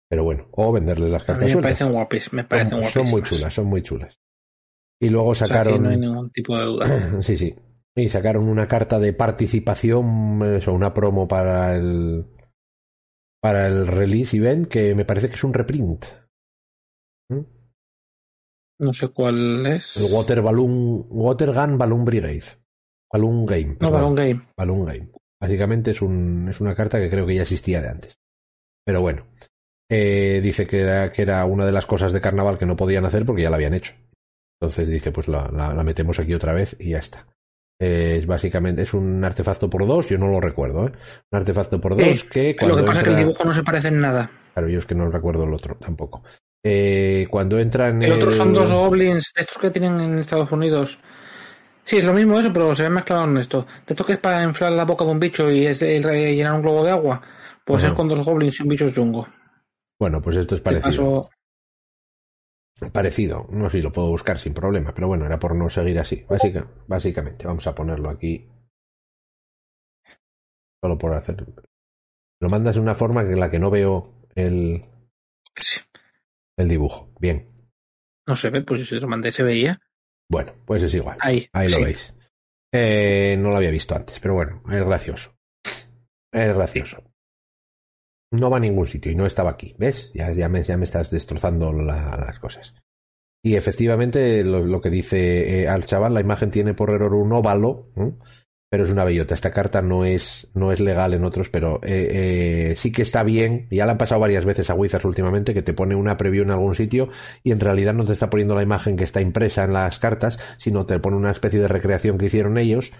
Pero bueno, o venderles las A cartas mí me parecen guapis. Me parecen son, son muy chulas, son muy chulas. Y luego O sea, sacaron. aquí no hay ningún tipo de duda. [clears throat] sí, sí. Y sacaron una carta de participación, eso, una promo para el. Para el release event, que me parece que es un reprint. No sé cuál es. El Water Balloon. Water Gun Balloon Brigade. Balloon Game. No. Balloon Game. Balloon Game. Básicamente es, un, es una carta que creo que ya existía de antes. Pero bueno. Eh, dice que era, que era una de las cosas de carnaval que no podían hacer porque ya la habían hecho. Entonces dice, pues la, la- la metemos aquí otra vez y ya está. Eh, es básicamente, es un artefacto por dos, yo no lo recuerdo, ¿eh? Un artefacto por dos que Lo que pasa es que el dibujo no se parece en nada. Claro, yo es que no recuerdo el otro tampoco. Eh, cuando entran El otro son dos goblins de estos que tienen en Estados Unidos. Sí, es lo mismo eso, pero se ve mezclado en esto. De esto que es para inflar la boca de un bicho y es el llenar un globo de agua. Pues Ajá. es con dos goblins y un bicho chungo. Bueno, pues esto es parecido. paso, Parecido, no sé si lo puedo buscar sin problema, pero bueno, era por no seguir así. Básica, básicamente, vamos a ponerlo aquí. Solo por hacer. Lo mandas de una forma en la que no veo el, sí, el dibujo. Bien. no se ve, pues si se lo mandé se veía. Bueno, pues es igual. Ahí. Ahí lo sí. veis. Eh, no lo había visto antes, pero bueno, es gracioso. Es gracioso. No va a ningún sitio y no estaba aquí. ¿Ves? Ya, ya, me, ya me estás destrozando la- las cosas. Y efectivamente, lo, lo que dice eh, al chaval, la imagen tiene por error un óvalo, ¿eh? Pero es una bellota. Esta carta no es, no es legal en otros, pero eh, eh, sí que está bien. Ya la han pasado varias veces a Wizards últimamente, que te pone una preview en algún sitio y en realidad no te está poniendo la imagen que está impresa en las cartas, sino te pone una especie de recreación que hicieron ellos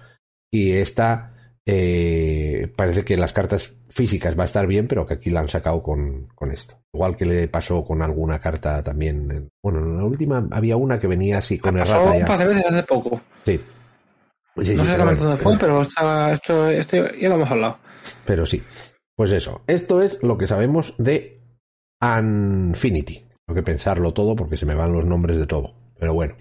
y esta eh, parece que las cartas físicas va a estar bien, pero que aquí la han sacado con, con esto. Igual que le pasó con alguna carta también. Bueno, en la última había una que venía así con pasó errata un ya. par de veces hace poco. Sí. Sí, no sé bueno, dónde fue, pero estaba, esto, esto ya lo hemos hablado. pero sí. Pues eso. Esto es lo que sabemos de Unfinity. Tengo que pensarlo todo porque se me van los nombres de todo. Pero bueno.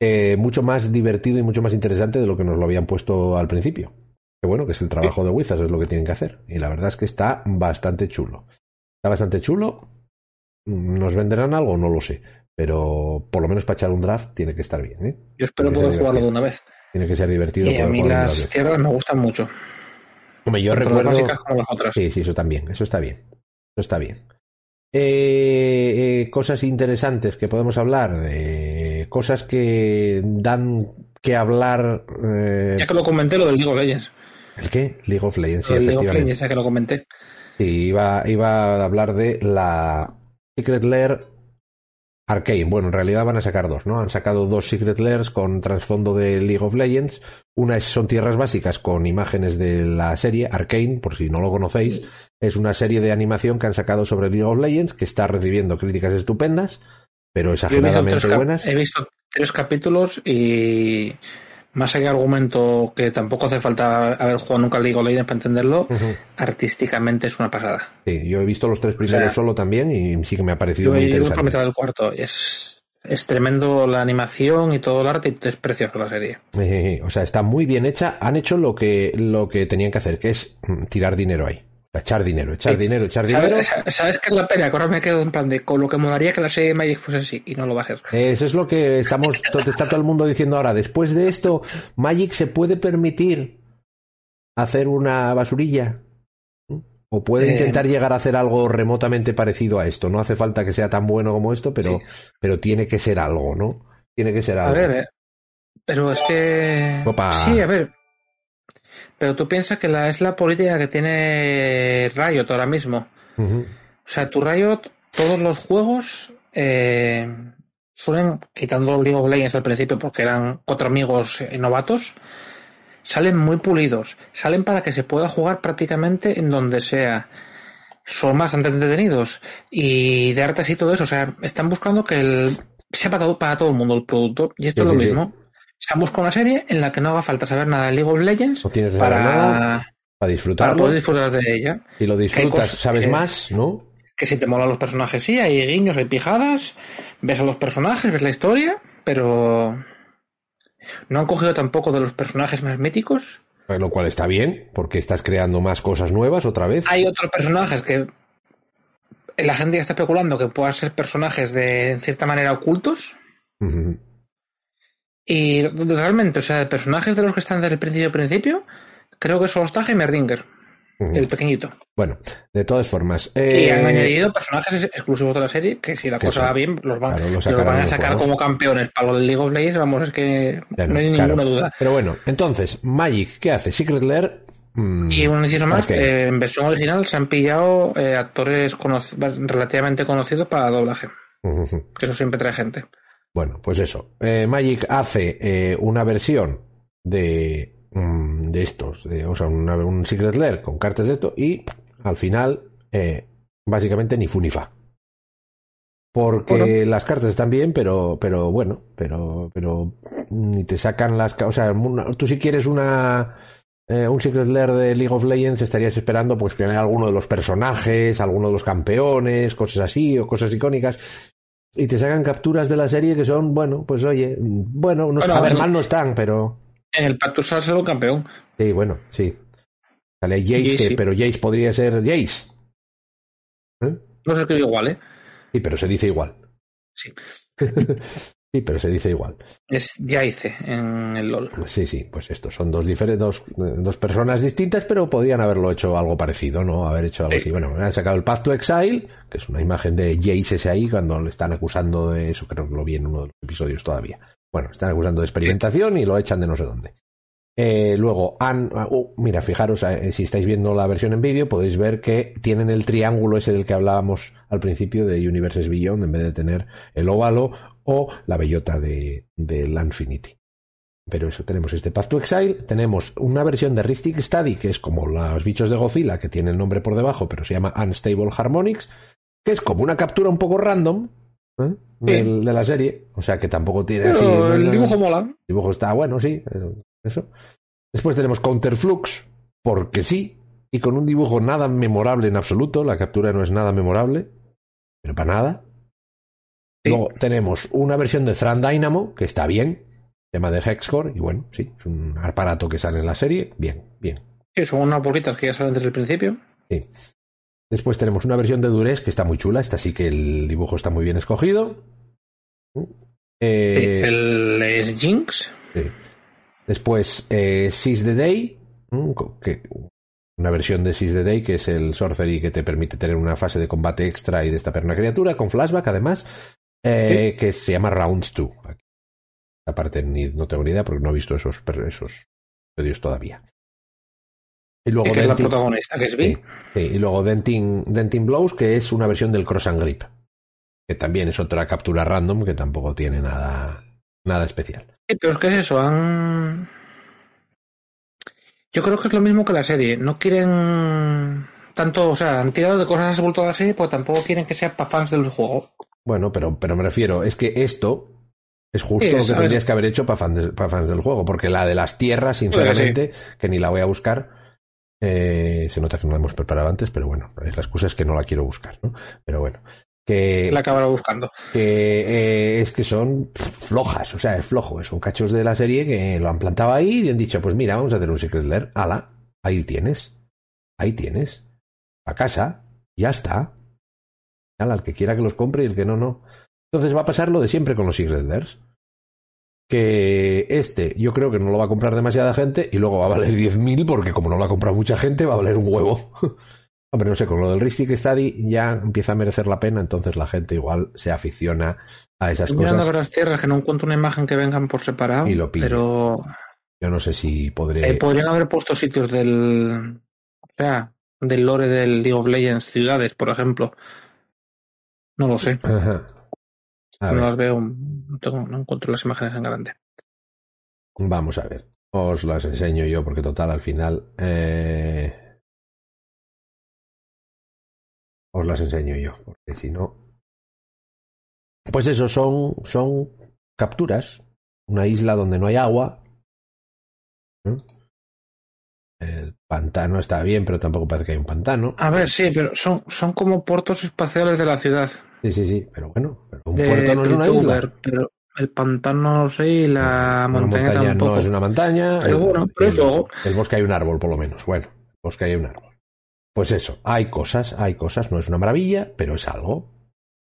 Eh, mucho más divertido y mucho más interesante de lo que nos lo habían puesto al principio. Que bueno, que es el trabajo de Wizards, es lo que tienen que hacer. Y la verdad es que está bastante chulo. Está bastante chulo. ¿Nos venderán algo? No lo sé. Pero por lo menos para echar un draft tiene que estar bien. ¿eh? Yo espero poder jugarlo de una vez. Tiene que ser divertido. Y a mí las tierras me gustan mucho. Hombre, yo tanto las recuerdo. básicas como las otras. Sí, sí, eso también. Eso está bien. Eso está bien. Eh, eh, cosas interesantes que podemos hablar. de cosas que dan que hablar. eh, Ya que lo comenté, lo del League of Legends. ¿El qué? League of Legends. Sí, League of. Legends, ya que lo comenté. Sí, iba, iba a hablar de la Secret Lair Arcane. Bueno, en realidad van a sacar dos, ¿no? Han sacado dos Secret Lairs con trasfondo de League of Legends. Una es- son tierras básicas con imágenes de la serie Arcane, por si no lo conocéis. Es una serie de animación que han sacado sobre League of Legends que está recibiendo críticas estupendas, pero he exageradamente buenas. he visto tres capítulos y más allá de argumento que tampoco hace falta haber jugado nunca League of Legends para entenderlo, artísticamente es una pasada. Sí, yo he visto los tres primeros O sea, solo también y sí que me ha parecido Yo muy interesante. mitad del cuarto. Es, es tremendo la animación y todo el arte y es precioso la serie. O sea, está muy bien hecha. Han hecho lo que, lo que tenían que hacer, que es mm, tirar dinero ahí. Echar dinero, echar Sí. dinero, echar dinero. ¿Sabes, ¿Sabes qué es la pena? Que ahora me quedo en plan de con lo que molaría que la serie de Magic fuese así y no lo va a ser. Eso es lo que estamos, [laughs] está todo el mundo diciendo ahora. Después de esto, Magic se puede permitir hacer una basurilla. O puede Eh, intentar llegar a hacer algo remotamente parecido a esto. No hace falta que sea tan bueno como esto, pero, pero tiene que ser algo, ¿no? Tiene que ser A algo. ver, eh, pero es que. Opa. Sí, a ver. Pero tú piensas que la, es la política que tiene Riot ahora mismo. O sea, tu Riot, todos los juegos eh, suelen, quitando League of Legends al principio porque eran cuatro amigos novatos, salen muy pulidos. Salen para que se pueda jugar prácticamente en donde sea. Son bastante entretenidos. Y de artes y todo eso. O sea, están buscando que el, sea para todo, para todo el mundo el producto. Y esto Sí, es lo sí. mismo. Se han buscado una serie en la que no haga falta saber nada de League of Legends No tienes que saber nada para, para para poder disfrutar de ella. Y lo disfrutas, sabes que- más, ¿no? que si te molan los personajes, sí, hay guiños, hay pijadas, ves a los personajes, ves la historia, pero no han cogido tampoco de los personajes más míticos. Pues Lo cual está bien, porque estás creando más cosas nuevas otra vez. Hay otros personajes que la gente ya está especulando que puedan ser personajes de en cierta manera ocultos. Ujú. Y realmente, o sea, de personajes de los que están desde el principio principio, creo que solo está Heimerdinger, Ujú. el pequeñito. Bueno, de todas formas. Y eh, han añadido personajes exclusivos de la serie, que si la cosa va bien, los van, Claro, los van a sacar como campeones para lo del League of Legends, vamos, es que ya no hay claro. ninguna duda. Pero bueno, entonces, Magic, ¿qué hace? Secret Lair. mm, Y un inciso más, eh, en versión original se han pillado eh, actores relativamente conocidos para doblaje, que eso siempre trae gente. Bueno, pues eso. Eh, Magic hace eh, una versión de, mm, de estos, de, o sea, una- un Secret Lair con cartas de esto y al final, eh, básicamente ni fu ni fa. Porque Bueno. las cartas están bien, pero, pero bueno, pero, pero ni te sacan las, o sea, una- tú si quieres una, eh, un Secret Lair de League of Legends estarías esperando pues tener alguno de los personajes, alguno de los campeones, cosas así o cosas icónicas y te sacan capturas de la serie que son, bueno, pues oye, bueno, no, Bueno, a ver, mal no están, pero En el Pactus sale un campeón. sí, bueno, sí. Sale Jace, Jace, que- sí. pero Jace podría ser Jace. ¿Eh? No se escribe igual, ¿eh? Sí, pero se dice igual. Sí. [laughs] Sí, pero se dice igual. Es Jaice en el LOL. Sí, sí, pues estos son dos diferentes, dos, dos personas distintas, pero podrían haberlo hecho algo parecido, ¿no? Haber hecho algo Sí. así. Bueno, han sacado el Path to Exile, que es una imagen de Jace ese ahí cuando le están acusando de eso, creo que lo vi en uno de los episodios todavía. Bueno, están acusando de experimentación y lo echan de no sé dónde. Eh, luego han, uh, mira, fijaros, eh, si estáis viendo la versión en vídeo, podéis ver que tienen el triángulo ese del que hablábamos al principio de Universes Beyond, en vez de tener el óvalo o la bellota de, del Infinity. Pero eso, tenemos este Path to Exile, tenemos una versión de Ristic Study, que es como los bichos de Godzilla, que tiene el nombre por debajo, pero se llama Unstable Harmonics, que es como una captura un poco random ¿eh? De la serie, o sea que tampoco tiene así... El dibujo mola. el dibujo está bueno, sí, eh, eso. Después tenemos Counterflux, porque sí, y con un dibujo nada memorable en absoluto, la captura no es nada memorable, pero para nada. Sí. Luego tenemos una versión de Thran Dynamo, que está bien, tema de Hexcore, y bueno, sí, es un aparato que sale en la serie, bien, bien. Sí, son unas bolitas que ya salen desde el principio. Sí. Después tenemos una versión de Durez que está muy chula, esta sí que el dibujo está muy bien escogido. Eh, el es Jinx. Sí. Después, eh, Seize the Day, que, una versión de Seize the Day, que es el Sorcery que te permite tener una fase de combate extra y destapar una criatura, con flashback además, eh, que se llama Round 2. Aparte, ni, no tengo ni idea porque no he visto esos, esos episodios todavía. Y luego, que es la protagonista, que es Vi. Sí, sí, y luego Denting, Denting Blows, que es una versión del Cross and Grip, que también es otra captura random que tampoco tiene nada, nada especial. Sí, pero es que es eso, han... Yo creo que es lo mismo que la serie. No quieren tanto, o sea, han tirado de cosas a toda la serie, pero tampoco quieren que sea para fans del juego. Bueno, pero, pero me refiero, es que esto es justo lo es- que tendrías que haber hecho para fans, para fans del juego, porque la de las tierras, sinceramente, que ni la voy a buscar, eh, se nota que no la hemos preparado antes, pero bueno, es la excusa es que no la quiero buscar, ¿no? Pero bueno, que, La acabará buscando. que eh, es que son flojas, o sea, es flojo, son cachos de la serie que lo han plantado ahí y han dicho, pues mira, vamos a hacer un Secret Lair, ala, ahí tienes, ahí tienes, a casa, ya está, el que quiera que los compre y el que no, no. Entonces va a pasar lo de siempre con los Lairs. Que este yo creo que no lo va a comprar demasiada gente y luego va a valer 10.000 porque como no lo ha comprado mucha gente va a valer un huevo. [laughs] Hombre, no sé, con lo del Ristic Study ya empieza a merecer la pena, entonces la gente igual se aficiona a esas Estoy mirando cosas. ver las tierras que no encuentro una imagen que vengan por separado. Y lo pillo. pero Yo no sé si podré... eh, podrían haber puesto sitios del. O sea, del lore del League of Legends, ciudades, por ejemplo. No lo sé. Ajá. A no ver, las veo. No, tengo- no encuentro las imágenes en grande. vamos a ver. Os las enseño yo porque total al final... eh, Os las enseño yo, porque si no... Pues eso, son, son capturas. Una isla donde no hay agua. El pantano está bien, pero tampoco parece que hay un pantano. A ver, sí, pero son, son como puertos espaciales de la ciudad. Sí, sí, sí, pero bueno, pero un de puerto no es una isla. Pero el pantano no lo sé y la Una montaña, tampoco. no es una montaña. Pero el, bueno, pero el- fuego. el bosque hay un árbol, por lo menos. Bueno, el bosque hay un árbol. Pues eso, hay cosas, hay cosas. No es una maravilla, pero es algo.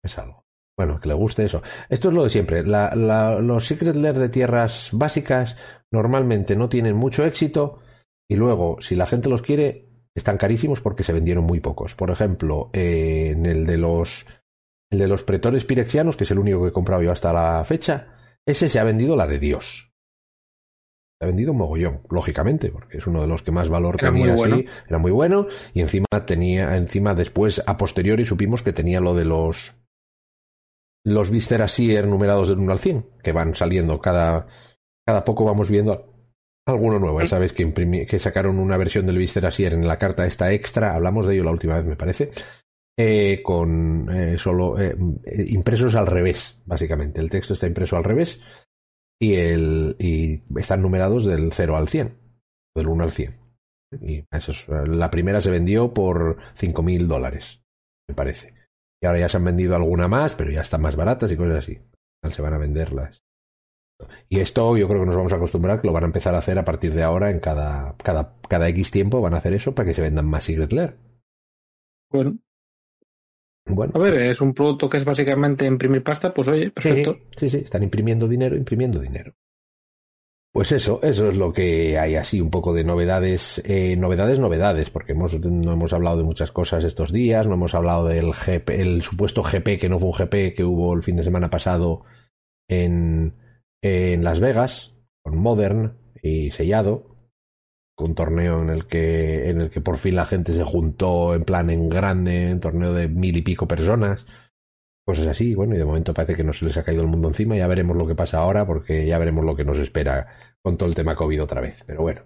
Es algo. Bueno, que le guste eso. Esto es lo de siempre. La- la- los Secret Lair de tierras básicas normalmente no tienen mucho éxito y luego, si la gente los quiere, están carísimos porque se vendieron muy pocos. Por ejemplo, eh, en el de los el de los pretores pirexianos, que es el único que he comprado yo hasta la fecha, ese se ha vendido la de Dios. Se ha vendido un mogollón, lógicamente, porque es uno de los que más valor Era tenía muy bueno. así, era muy bueno, y encima tenía, encima después, a posteriori, supimos que tenía lo de los los Vistera Seer numerados del 1 al 100, que van saliendo cada, cada poco vamos viendo alguno nuevo. Ya sabes que, imprimi- que sacaron una versión del Vistera Seer en la carta esta extra, hablamos de ello la última vez, me parece, eh, con eh, solo eh, impresos al revés, básicamente. El texto está impreso al revés y, el, y están numerados del 0 al 100, del 1 al 100. Y eso es, la primera se vendió por 5.000 dólares, me parece. Y ahora ya se han vendido alguna más, pero ya están más baratas y cosas así. Se van a venderlas. Y esto yo creo que nos vamos a acostumbrar, que lo van a empezar a hacer a partir de ahora en cada, cada, cada X tiempo van a hacer eso para que se vendan más Secret Lair. Bueno, Bueno, a ver, es un producto que es básicamente imprimir pasta, pues oye, perfecto. Sí, sí, están imprimiendo dinero, imprimiendo dinero. Pues eso, eso es lo que hay así, un poco de novedades, eh, novedades, novedades, porque hemos, no hemos hablado de muchas cosas estos días, no hemos hablado del GP, el supuesto GP, que no fue un GP que hubo el fin de semana pasado en, en Las Vegas, con Modern y Sellado, un torneo en el que, en el que por fin la gente se juntó en plan en grande, un torneo de mil y pico personas cosas así. Bueno, y de momento parece que no se les ha caído el mundo encima. Ya veremos lo que pasa ahora, porque ya veremos lo que nos espera con todo el tema COVID otra vez. Pero bueno.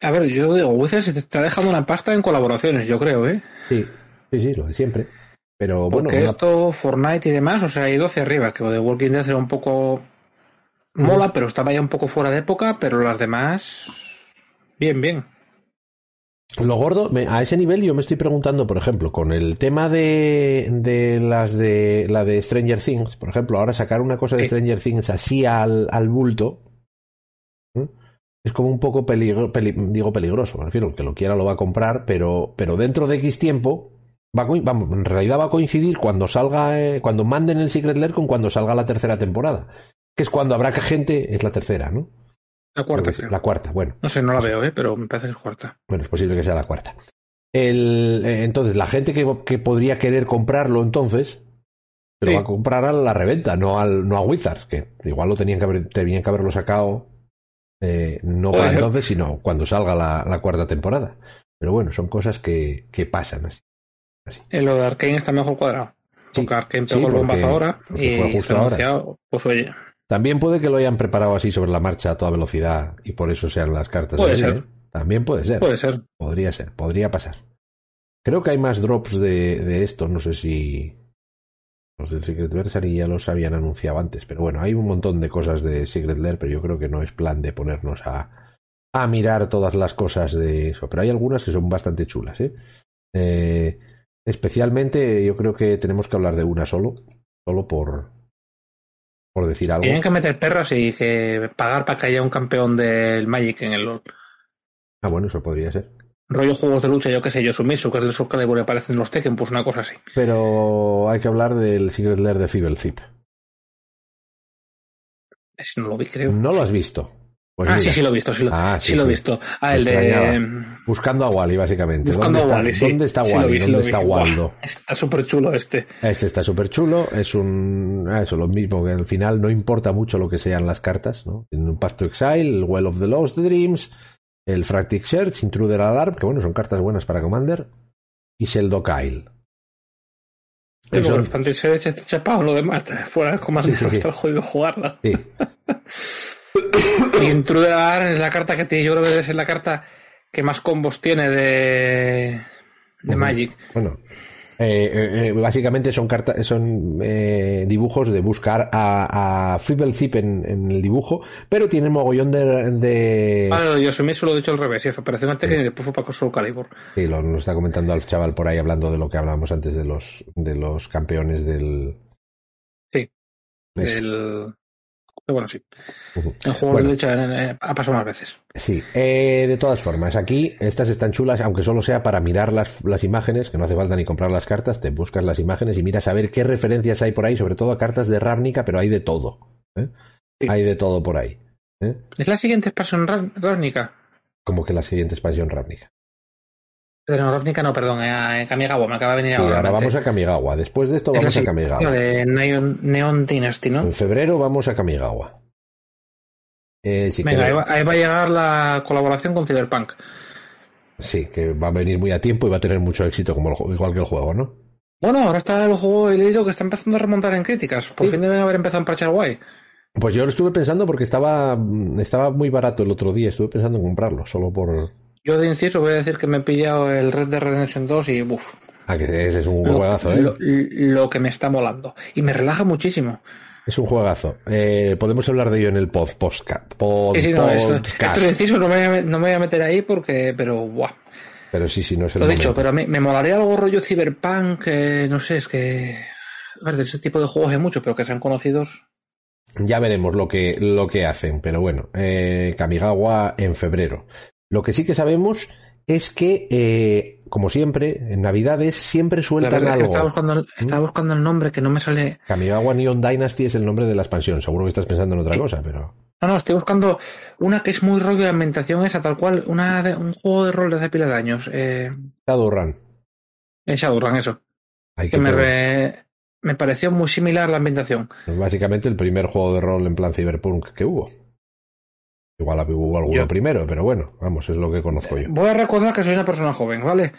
A ver, yo digo, Wizards se te está dejando una pasta en colaboraciones, yo creo, ¿eh? Sí, sí, sí, lo de siempre. Pero bueno. Porque esto, Fortnite y demás, o sea, ha ido hacia arriba, que lo de Walking Dead era un poco. Mola, pero estaba ya un poco fuera de época, pero las demás. Bien, bien. Lo gordo, a ese nivel yo me estoy preguntando, por ejemplo, con el tema de, de las de la de Stranger Things, por ejemplo, ahora sacar una cosa de Stranger Things así al, al bulto, es como un poco peligro, digo peligroso, me refiero, el que lo quiera lo va a comprar, pero, pero dentro de X tiempo, va vamos, en realidad va a coincidir cuando salga, eh, cuando manden el Secret Lair con cuando salga la tercera temporada, que es cuando habrá que gente, es la tercera, ¿no? La cuarta, La cuarta, bueno. No sé, no la veo, ¿eh? pero me parece que es cuarta. Bueno, es posible que sea la cuarta. El, eh, entonces, la gente que, que, podría querer comprarlo entonces, lo va a comprar a la reventa, no, al, no a Wizards, que igual lo tenían que, haber, tenían que haberlo sacado eh, no para entonces, sino cuando salga la, la, cuarta temporada. Pero bueno, son cosas que, que pasan así. así. En lo de Arkane está mejor cuadrado. Sí, porque Arkane pegó sí, el bombazo ahora y fue justo ahora. Pues oye. También puede que lo hayan preparado así sobre la marcha a toda velocidad y por eso sean las cartas. Puede ser. ¿eh? También puede ser. Puede ser. Podría ser, podría pasar. Creo que hay más drops de, de esto, no sé si, los del Secret Versary ya los habían anunciado antes, pero bueno, hay un montón de cosas de Secret Lair, pero yo creo que no es plan de ponernos a, a mirar todas las cosas de eso. Pero hay algunas que son bastante chulas, ¿eh? ¿eh? especialmente yo creo que tenemos que hablar de una solo, solo por, por decir algo. Tienen que meter perros y que pagar para que haya un campeón del Magic en el LoL. Ah, bueno, eso podría ser rollo juegos de lucha, yo qué sé, yo Sumisu, que es del Soul Calibur y aparecen los Tekken, pues una cosa así. Pero hay que hablar del Secret Lair de Zip. Ese no lo vi, creo. ¿No lo has visto? Pues ah, sí, sí lo he visto, sí lo, ah, sí, lo he visto. Ah, el de... Buscando a Wally, básicamente. Buscando ¿Dónde a Wally, está, sí. ¿Dónde está Wally? ¿Dónde está Waldo? Está súper chulo este. Este está súper chulo. Es un... Ah, eso, lo mismo, que al final no importa mucho lo que sean las cartas, ¿no? Tiene un Path to Exile, el Well of the Lost Dreams, el Fractic Search, Intruder Alarm, que bueno, son cartas buenas para Commander, y Sheldo Kyle. Sí, son... El Search está chapado lo demás, fuera de Commander, sí, sí, sí. [laughs] está jodido jugarla. Sí. [laughs] y Intruder es la carta que tiene, yo creo que debe ser la carta que más combos tiene de, de Magic. Bueno, eh, eh, básicamente son cartas, son eh, dibujos de buscar a, a Fibble Zip en, en, el dibujo, pero tiene mogollón de. de... Ah, yo se me lo he dicho al revés, sí, apareció antes sí. y después fue para Soul Calibur. Sí, lo, lo, está comentando al chaval por ahí hablando de lo que hablábamos antes de los, de los campeones del. Sí. Del. Pero bueno, sí. Uh -huh. Juegos bueno. de eh, ha pasado más veces. Sí, eh, de todas formas, aquí estas están chulas, aunque solo sea para mirar las, las, imágenes, que no hace falta ni comprar las cartas, te buscas las imágenes y miras a ver qué referencias hay por ahí, sobre todo a cartas de Ravnica, pero hay de todo. ¿eh? Sí. Hay de todo por ahí. ¿eh? ¿Es la siguiente expansión Ravnica? Como que la siguiente expansión Ravnica. Pero no, Ravnica no, perdón, eh, Kamigawa, me acaba de venir sí, ahora. ahora vamos a Kamigawa. Después de esto vamos a Kamigawa. De Neon, Neon Dynasty, ¿no? En febrero vamos a Kamigawa. Eh, si Venga, ahí va, ahí va, a llegar la colaboración con Cyberpunk. Sí, que va a venir muy a tiempo y va a tener mucho éxito, como el, igual que el juego, ¿no? Bueno, ahora está el juego, he leído que está empezando a remontar en críticas. Por sí. fin deben haber empezado en parchar guay. Pues yo lo estuve pensando porque estaba, estaba muy barato el otro día. Estuve pensando en comprarlo, solo por. Yo de inciso voy a decir que me he pillado el Red Dead Redemption 2 y uff. Ah, que ese es un lo, juegazo, ¿eh? Lo, lo, que me está molando. Y me relaja muchísimo. Es un juegazo. Eh, podemos hablar de ello en el pod, podcast. Pod, sí, sí, no, esto, esto de inciso no me, voy a, no me voy a meter ahí porque, pero, buah. Pero sí, sí, no es el Lo dicho, pero me, me molaría algo rollo Cyberpunk, eh, no sé, es que. A ver, de ese tipo de juegos hay mucho, pero que sean conocidos. Ya veremos lo que, lo que hacen, pero bueno, eh, Kamigawa en febrero. Lo que sí que sabemos es que, eh, como siempre, en Navidades siempre sueltan la algo. Estaba buscando, estaba buscando el nombre que no me sale. Kamigawa Neon Dynasty es el nombre de la expansión. Seguro que estás pensando en otra sí. cosa, pero. No, no, estoy buscando una que es muy rollo de ambientación esa, tal cual, una de, un juego de rol de hace pila de años. Eh... Shadowrun. En Shadowrun, eso. Hay que, que me, re... me pareció muy similar la ambientación. Es básicamente el primer juego de rol en plan cyberpunk que hubo. Igual hubo alguno yo. primero, pero bueno, vamos, es lo que conozco yo. Voy a recordar que soy una persona joven, ¿vale?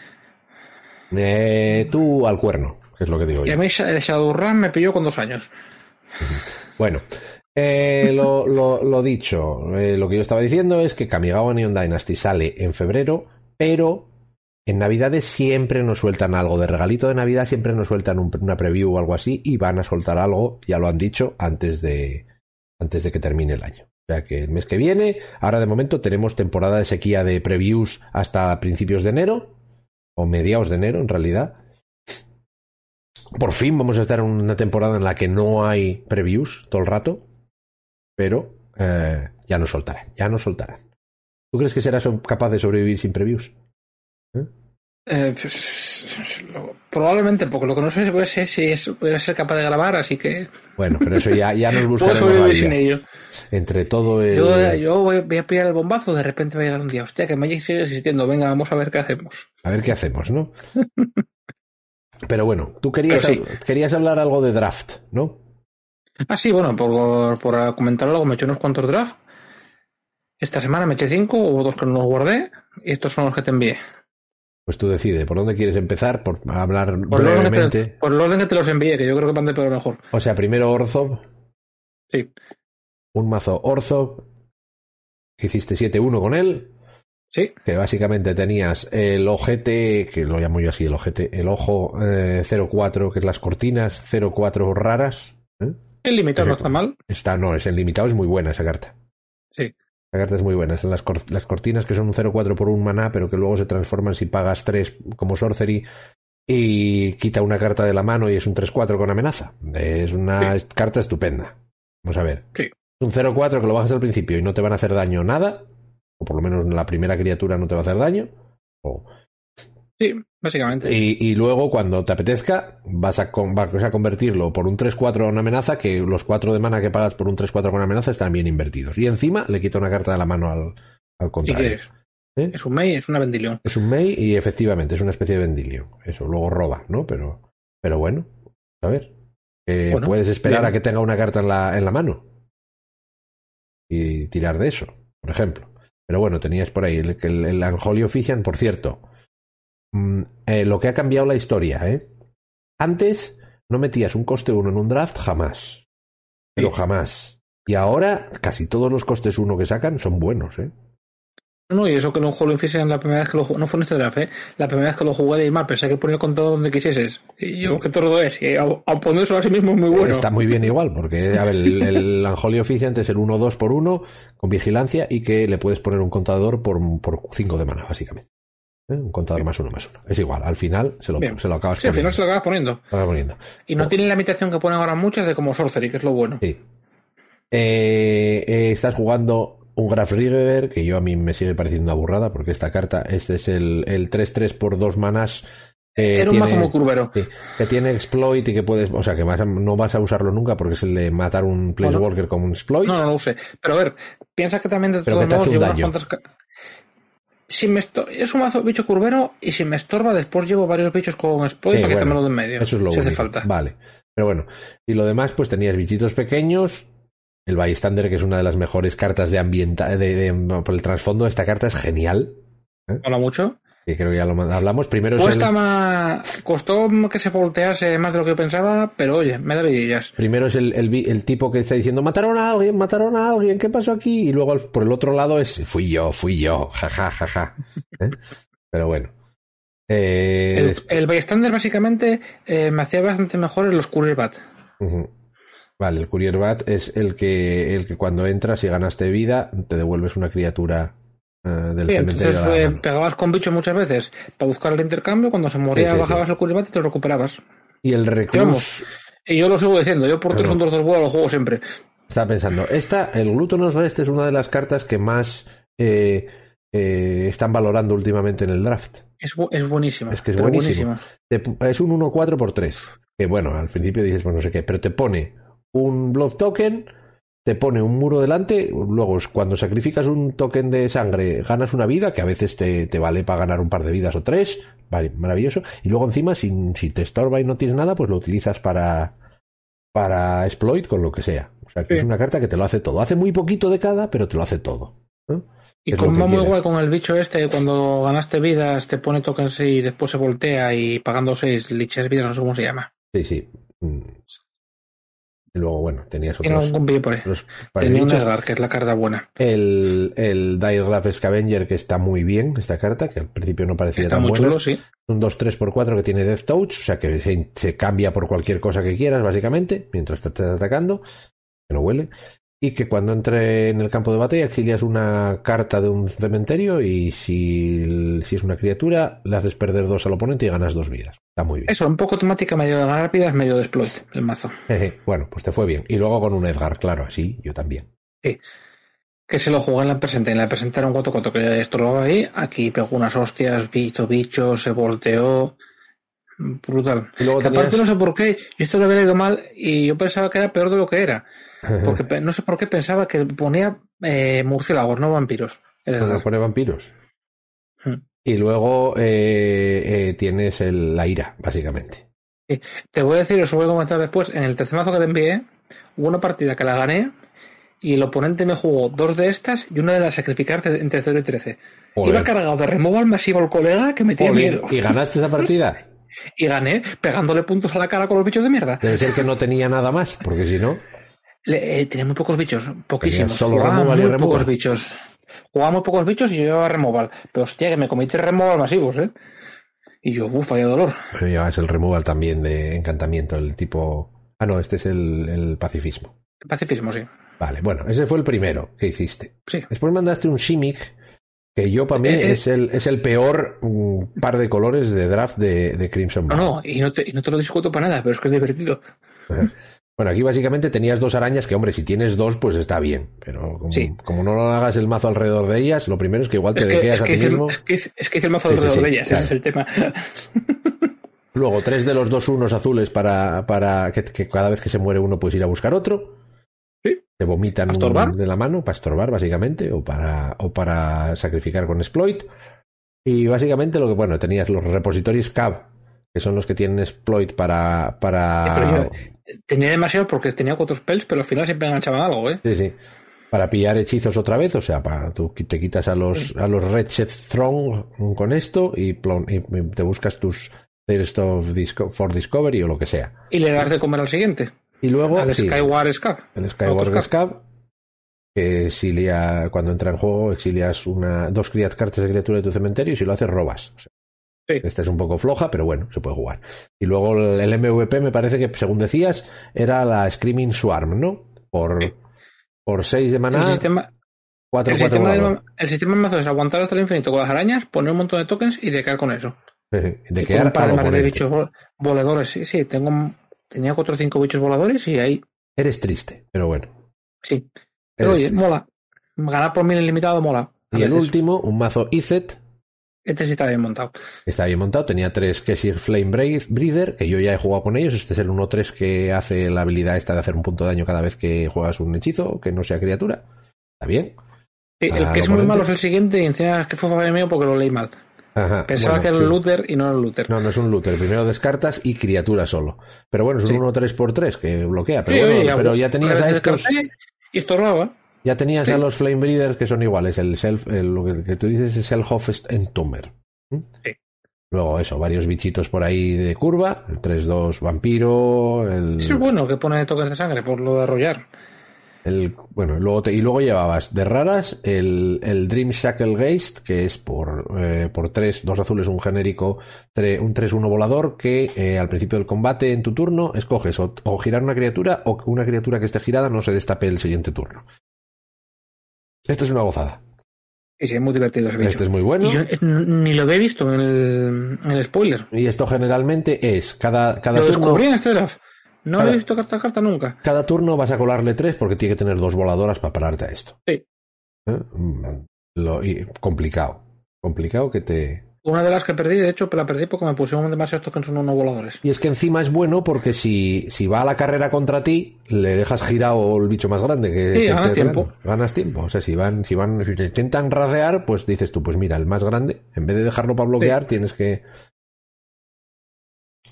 Eh, tú al cuerno. que es lo que digo Y yo. a mí el Shadowrun me pilló con dos años. Bueno, eh, lo, lo- lo dicho, eh, lo que yo estaba diciendo es que Kamigawa Neon Dynasty sale en febrero, pero en Navidades siempre nos sueltan algo de regalito de Navidad, siempre nos sueltan un- una preview o algo así y van a soltar algo, ya lo han dicho, antes de, antes de que termine el año. Sea que el mes que viene, ahora de momento tenemos temporada de sequía de previews hasta principios de enero, o mediados de enero en realidad. Por fin vamos a estar en una temporada en la que no hay previews todo el rato, pero eh, ya nos soltarán, ya nos soltarán. ¿Tú crees que serás capaz de sobrevivir sin previews? Eh, pues, lo- probablemente, porque lo que no sé es si, si es, voy a ser capaz de grabar, así que Bueno, pero eso ya, ya nos [laughs] buscaremos sin ello. Entre todo el... Yo, yo voy, voy a pillar el bombazo, de repente va a llegar un día, hostia, que Magic sigue existiendo, venga, vamos a ver qué hacemos. A ver qué hacemos, ¿no? [laughs] Pero bueno, tú querías, sí. querías hablar algo de draft, ¿no? Ah, sí, bueno, por, por comentar algo, me he hecho unos cuantos drafts. Esta semana me eché cinco, hubo dos que no los guardé, y estos son los que te envié. Pues tú decides por dónde quieres empezar, por hablar Por el, que te, brevemente. por el orden que te los envié, que yo creo que van de peor mejor. O sea, primero Orzhov, Sí, un mazo Orzhov, que hiciste 7-1 con él, sí, que básicamente tenías el ojete, que lo llamo yo así, el ojete, el ojo eh, 04, que es las cortinas 04 raras. ¿eh? el limitado no está mal. Está, no, es en limitado, es muy buena esa carta. Sí. La carta es muy buena. Son las, cor- las cortinas que son un 0-4 por un maná, pero que luego se transforman si pagas 3 como sorcery y quita una carta de la mano y es un 3-4 con amenaza. Es una Sí. carta estupenda. Vamos a ver. Sí. Un 0-4 que lo bajas al principio y no te van a hacer daño nada, o por lo menos la primera criatura no te va a hacer daño. O, Sí, básicamente. y, y luego, cuando te apetezca, vas a, con- vas a convertirlo por un 3-4 en amenaza, que los 4 de mana que pagas por un 3-4 con amenaza están bien invertidos. Y encima le quita una carta de la mano al, al si contrario. quieres. ¿Eh? Es un May, es una Vendilión. Es un Mei y efectivamente es una especie de vendilio. Eso, luego roba, ¿no? Pero, pero bueno, a ver. Eh, Bueno, puedes esperar bien. a que tenga una carta en la, en la mano y tirar de eso, por ejemplo. Pero bueno, tenías por ahí el, el, el Unholy Offician, por cierto. Mm, eh, lo que ha cambiado la historia, ¿eh? Antes no metías un coste 1 en un draft jamás. Pero jamás. Y ahora casi todos los costes 1 que sacan son buenos, ¿eh? No, y eso que no juego en la primera vez que lo jugué, no fue en este draft, ¿eh? La primera vez que lo jugué de mal, pensé que ponía el contador donde quisieses. Y yo, qué tordo es. Y aun aun poniéndolo a sí mismo es muy bueno. Está muy bien igual, porque a ver, el, [laughs] el Unholy Officiant es el 1-2 por 1 con vigilancia y que le puedes poner un contador por, por 5 de mana, básicamente. ¿Eh? Un contador más uno más uno. Es igual, al final se lo, se lo acabas Sí, al final poniendo. se lo acabas poniendo. Lo poniendo. Y no Oh. tiene la limitación que ponen ahora muchas de como Sorcery, que es lo bueno. Sí. Eh, eh, estás jugando un Graf Rigger que yo a mí me sigue pareciendo una burrada porque esta carta, este es el, el 3-3 por 2 manas. eh, Era un mazo muy curvero. Sí, que tiene exploit y que puedes, o sea, que vas a- no vas a usarlo nunca porque es el de matar un Planeswalker como un exploit. No, no lo usé. Pero a ver, piensa que también de todos modos llevo unas cuantas. Si me. Es un mazo bicho curvero y si me estorba, después llevo varios bichos con exploit Sí, para bueno, quitármelo de en medio. Eso es lo si hace falta. Vale. Pero bueno. Y lo demás, pues tenías bichitos pequeños. El Bystander, que es una de las mejores cartas de ambienta de, de- por el trasfondo esta carta es genial. Mola mucho. Que creo que ya lo hablamos. Primero es Cuesta el, más... Costó que se voltease más de lo que yo pensaba, pero oye, me da vidillas. primero es el, el, tipo que está diciendo mataron a alguien, mataron a alguien, ¿qué pasó aquí? Y luego por el otro lado es fui yo, fui yo, jaja, jaja. ¿Eh? Pero bueno. Eh, El, bystander básicamente eh, me hacía bastante mejor en los Courier Bat. Vale, el Courier Bat es el que, el que cuando entras y ganaste vida, te devuelves una criatura del Bien, cementerio. entonces eh, pegabas con bichos muchas veces para buscar el intercambio, cuando se moría Sí, sí, bajabas sí. el Bat y te lo recuperabas. Y el reclus. Y yo lo sigo diciendo, yo por. 3 son 2 2 lo juego siempre. estaba pensando, esta, el Glutonous Rest es una de las cartas que más eh, eh, están valorando últimamente en el draft. Es, bu- es buenísima. Es que es buenísima. Es un 1-4 por 3. Que bueno, al principio dices, pues no sé qué, pero te pone un Blood Token, te pone un muro delante, luego cuando sacrificas un token de sangre ganas una vida, que a veces te, te vale para ganar un par de vidas o tres, vale, maravilloso, y luego encima, si, si te estorba y no tienes nada, pues lo utilizas para, para exploit con lo que sea. O sea, que Sí. es una carta que te lo hace todo. Hace muy poquito de cada, pero te lo hace todo. ¿no? Y como muy guay con el bicho este, cuando ganaste vidas, te pone tokens y después se voltea y pagando 6 liches vidas, no sé cómo se llama. Sí, sí. Y luego, bueno, tenías otros. vídeo por ahí. Tenía un. Edgar, que es la carta buena. El, el Diregraph Scavenger, que está muy bien, esta carta, que al principio no parecía Está tan muy buena. chulo, sí. Un 2-3x4 que tiene Death Touch, o sea que se, se cambia por cualquier cosa que quieras, básicamente, mientras te estés atacando, que no huele. Y que cuando entre en el campo de batalla exilias una carta de un cementerio y si, si es una criatura, le haces perder dos al oponente y ganas dos vidas. Está muy bien. Eso, un poco temática medio de ganar vidas, medio de exploit, el mazo. [laughs] bueno, pues te fue bien. Y luego con un Edgar, claro, así, yo también. Que se lo jugué en la presente. En la un 4-4 que estorbaba ahí. Aquí pegó unas hostias, bicho, bicho, se volteó. Brutal. Y luego Que aparte no sé por qué, yo esto lo había leído mal y yo pensaba que era peor de lo que era. [laughs] Porque no sé por qué pensaba que ponía eh, murciélagos, no vampiros. Nos pone vampiros. Hmm. Y luego eh, eh, tienes el- la ira, básicamente. Te voy a decir, os voy a comentar después. En el tercer mazo que te envié, hubo una partida que la gané y el oponente me jugó dos de estas y una de las sacrificar entre 0 y 13. Joder. Iba cargado de removal masivo al colega que me tenía Jolín, miedo. ¿Y ganaste esa partida? [laughs] Y gané pegándole puntos a la cara con los bichos de mierda. Debe ser que no tenía nada más, porque si no, Le- eh, tenía muy pocos bichos, poquísimos. solo y muy removal. pocos bichos. Jugaba muy pocos bichos y yo llevaba removal. Pero hostia, que me comí tres removal masivos, ¿eh? Y yo, uff, vaya dolor. pero llevas el removal también de encantamiento, el tipo. Ah, no, este es el, el pacifismo. Pacifismo, sí. Vale, bueno, ese fue el primero que hiciste. Sí. Después mandaste un Shimmick, que yo para mí Eh, eh. es, el, es el peor mm, par de colores de draft de, de Crimson No, no, y no, te, y no te lo discuto para nada, pero es que es divertido. Bueno, aquí básicamente tenías dos arañas que, hombre, si tienes dos, pues está bien. Pero como, Sí. como no lo hagas el mazo alrededor de ellas, lo primero es que igual te es, a ti mismo. es, que hice, es que el mazo sí, alrededor sí, de ellas, claro. ese es el tema. Luego, tres de los dos unos azules para, para que, que cada vez que se muere uno puedes ir a buscar otro. Te vomitan ¿Para estorbar? de la mano para estorbar, básicamente, o para, o para sacrificar con exploit. Y básicamente lo que, bueno, tenías los repositorios CAB, que son los que tienen exploit para. para yo tenía demasiado porque tenía cuatro spells, pero al final siempre enganchaban algo, ¿eh? Sí, sí. Para pillar hechizos otra vez, o sea, para, tú te quitas a los, a los Red Shed Throng con esto y, plon- y te buscas tus Thirst of Disco- for Discovery o lo que sea. Y le das de comer al siguiente, Y luego al sí, Skyward Scab. el Skyward Scab, que exilia, cuando entra en juego, exilias una, dos cartas de criatura de tu cementerio y si lo haces, robas. O sea, Sí. Esta es un poco floja, pero bueno, se puede jugar. Y luego el, el MVP me parece que, según decías, era la Screaming Swarm, ¿no? Por, Sí. por 6 de El maná, sistema, 4 el, 4 sistema del, el sistema mazo es aguantar hasta el infinito con las arañas, poner un montón de tokens y decaer con eso. De Y con quedar un par de más de oponente. bichos vol- voladores. Sí, sí, tengo, tenía cuatro o cinco bichos voladores y ahí, Eres triste, pero bueno. sí. Pero eres oye, triste. mola. Ganar por mil ilimitado mola. Y el último, un mazo Izet, Este sí está bien montado. que está bien montado. Tenía tres Kesir Flame Brave- Breather, que yo ya he jugado con ellos. Este es el 1-3 que hace la habilidad esta de hacer un punto de daño cada vez que juegas un hechizo, que no sea criatura. Está bien. Sí, el Al que es muy malo es el siguiente y encima es que fue fallo mío porque lo leí mal. Ajá, Pensaba bueno, que era sí. el looter y no era el looter. No, no es un looter. Primero descartas y criatura solo. Pero bueno, es un Sí. 1-3x3 que bloquea. Pero, Sí, bueno, oye, pero ya tenías a estos. Y estorbaba. Ya tenías a los Flame Breeders que son iguales. El self, el- lo que, tú dices es el Hof Entomber. ¿Mm? Sí. Luego eso, varios bichitos por ahí de curva. El 3-2 vampiro. El, Eso es bueno, que pone tokens de sangre por lo de arrollar. El- bueno, luego te- y luego llevabas de raras el, el Dream Shackle Geist, que es por, eh, por 3, dos azules, un genérico, tre- un 3-1 volador, que eh, al principio del combate en tu turno escoges o, o girar una criatura o que una criatura que esté girada no se destape el siguiente turno. Esto es una gozada. Y sí, es muy divertido ese bicho. Este es muy bueno. Yo eh, ni lo había visto en el, en el spoiler. Y esto generalmente es cada, cada Lo turno. descubrí en este draft. No Cada- había visto carta a carta nunca. Cada turno vas a colarle tres porque tiene que tener dos voladoras para pararte a esto. Sí. ¿Eh? Mm, Lo, y complicado. Complicado que te. Una de las que perdí, de hecho, la perdí porque me pusieron demasiados tokens uno no voladores. Y es que encima es bueno porque si, si va a la carrera contra ti, le dejas girado el bicho más grande que, Sí, que ganas tiempo. Ganas tiempo. O sea, si van, si van, si te intentan radear, pues dices tú, pues mira, el más grande, en vez de dejarlo para bloquear, tienes que.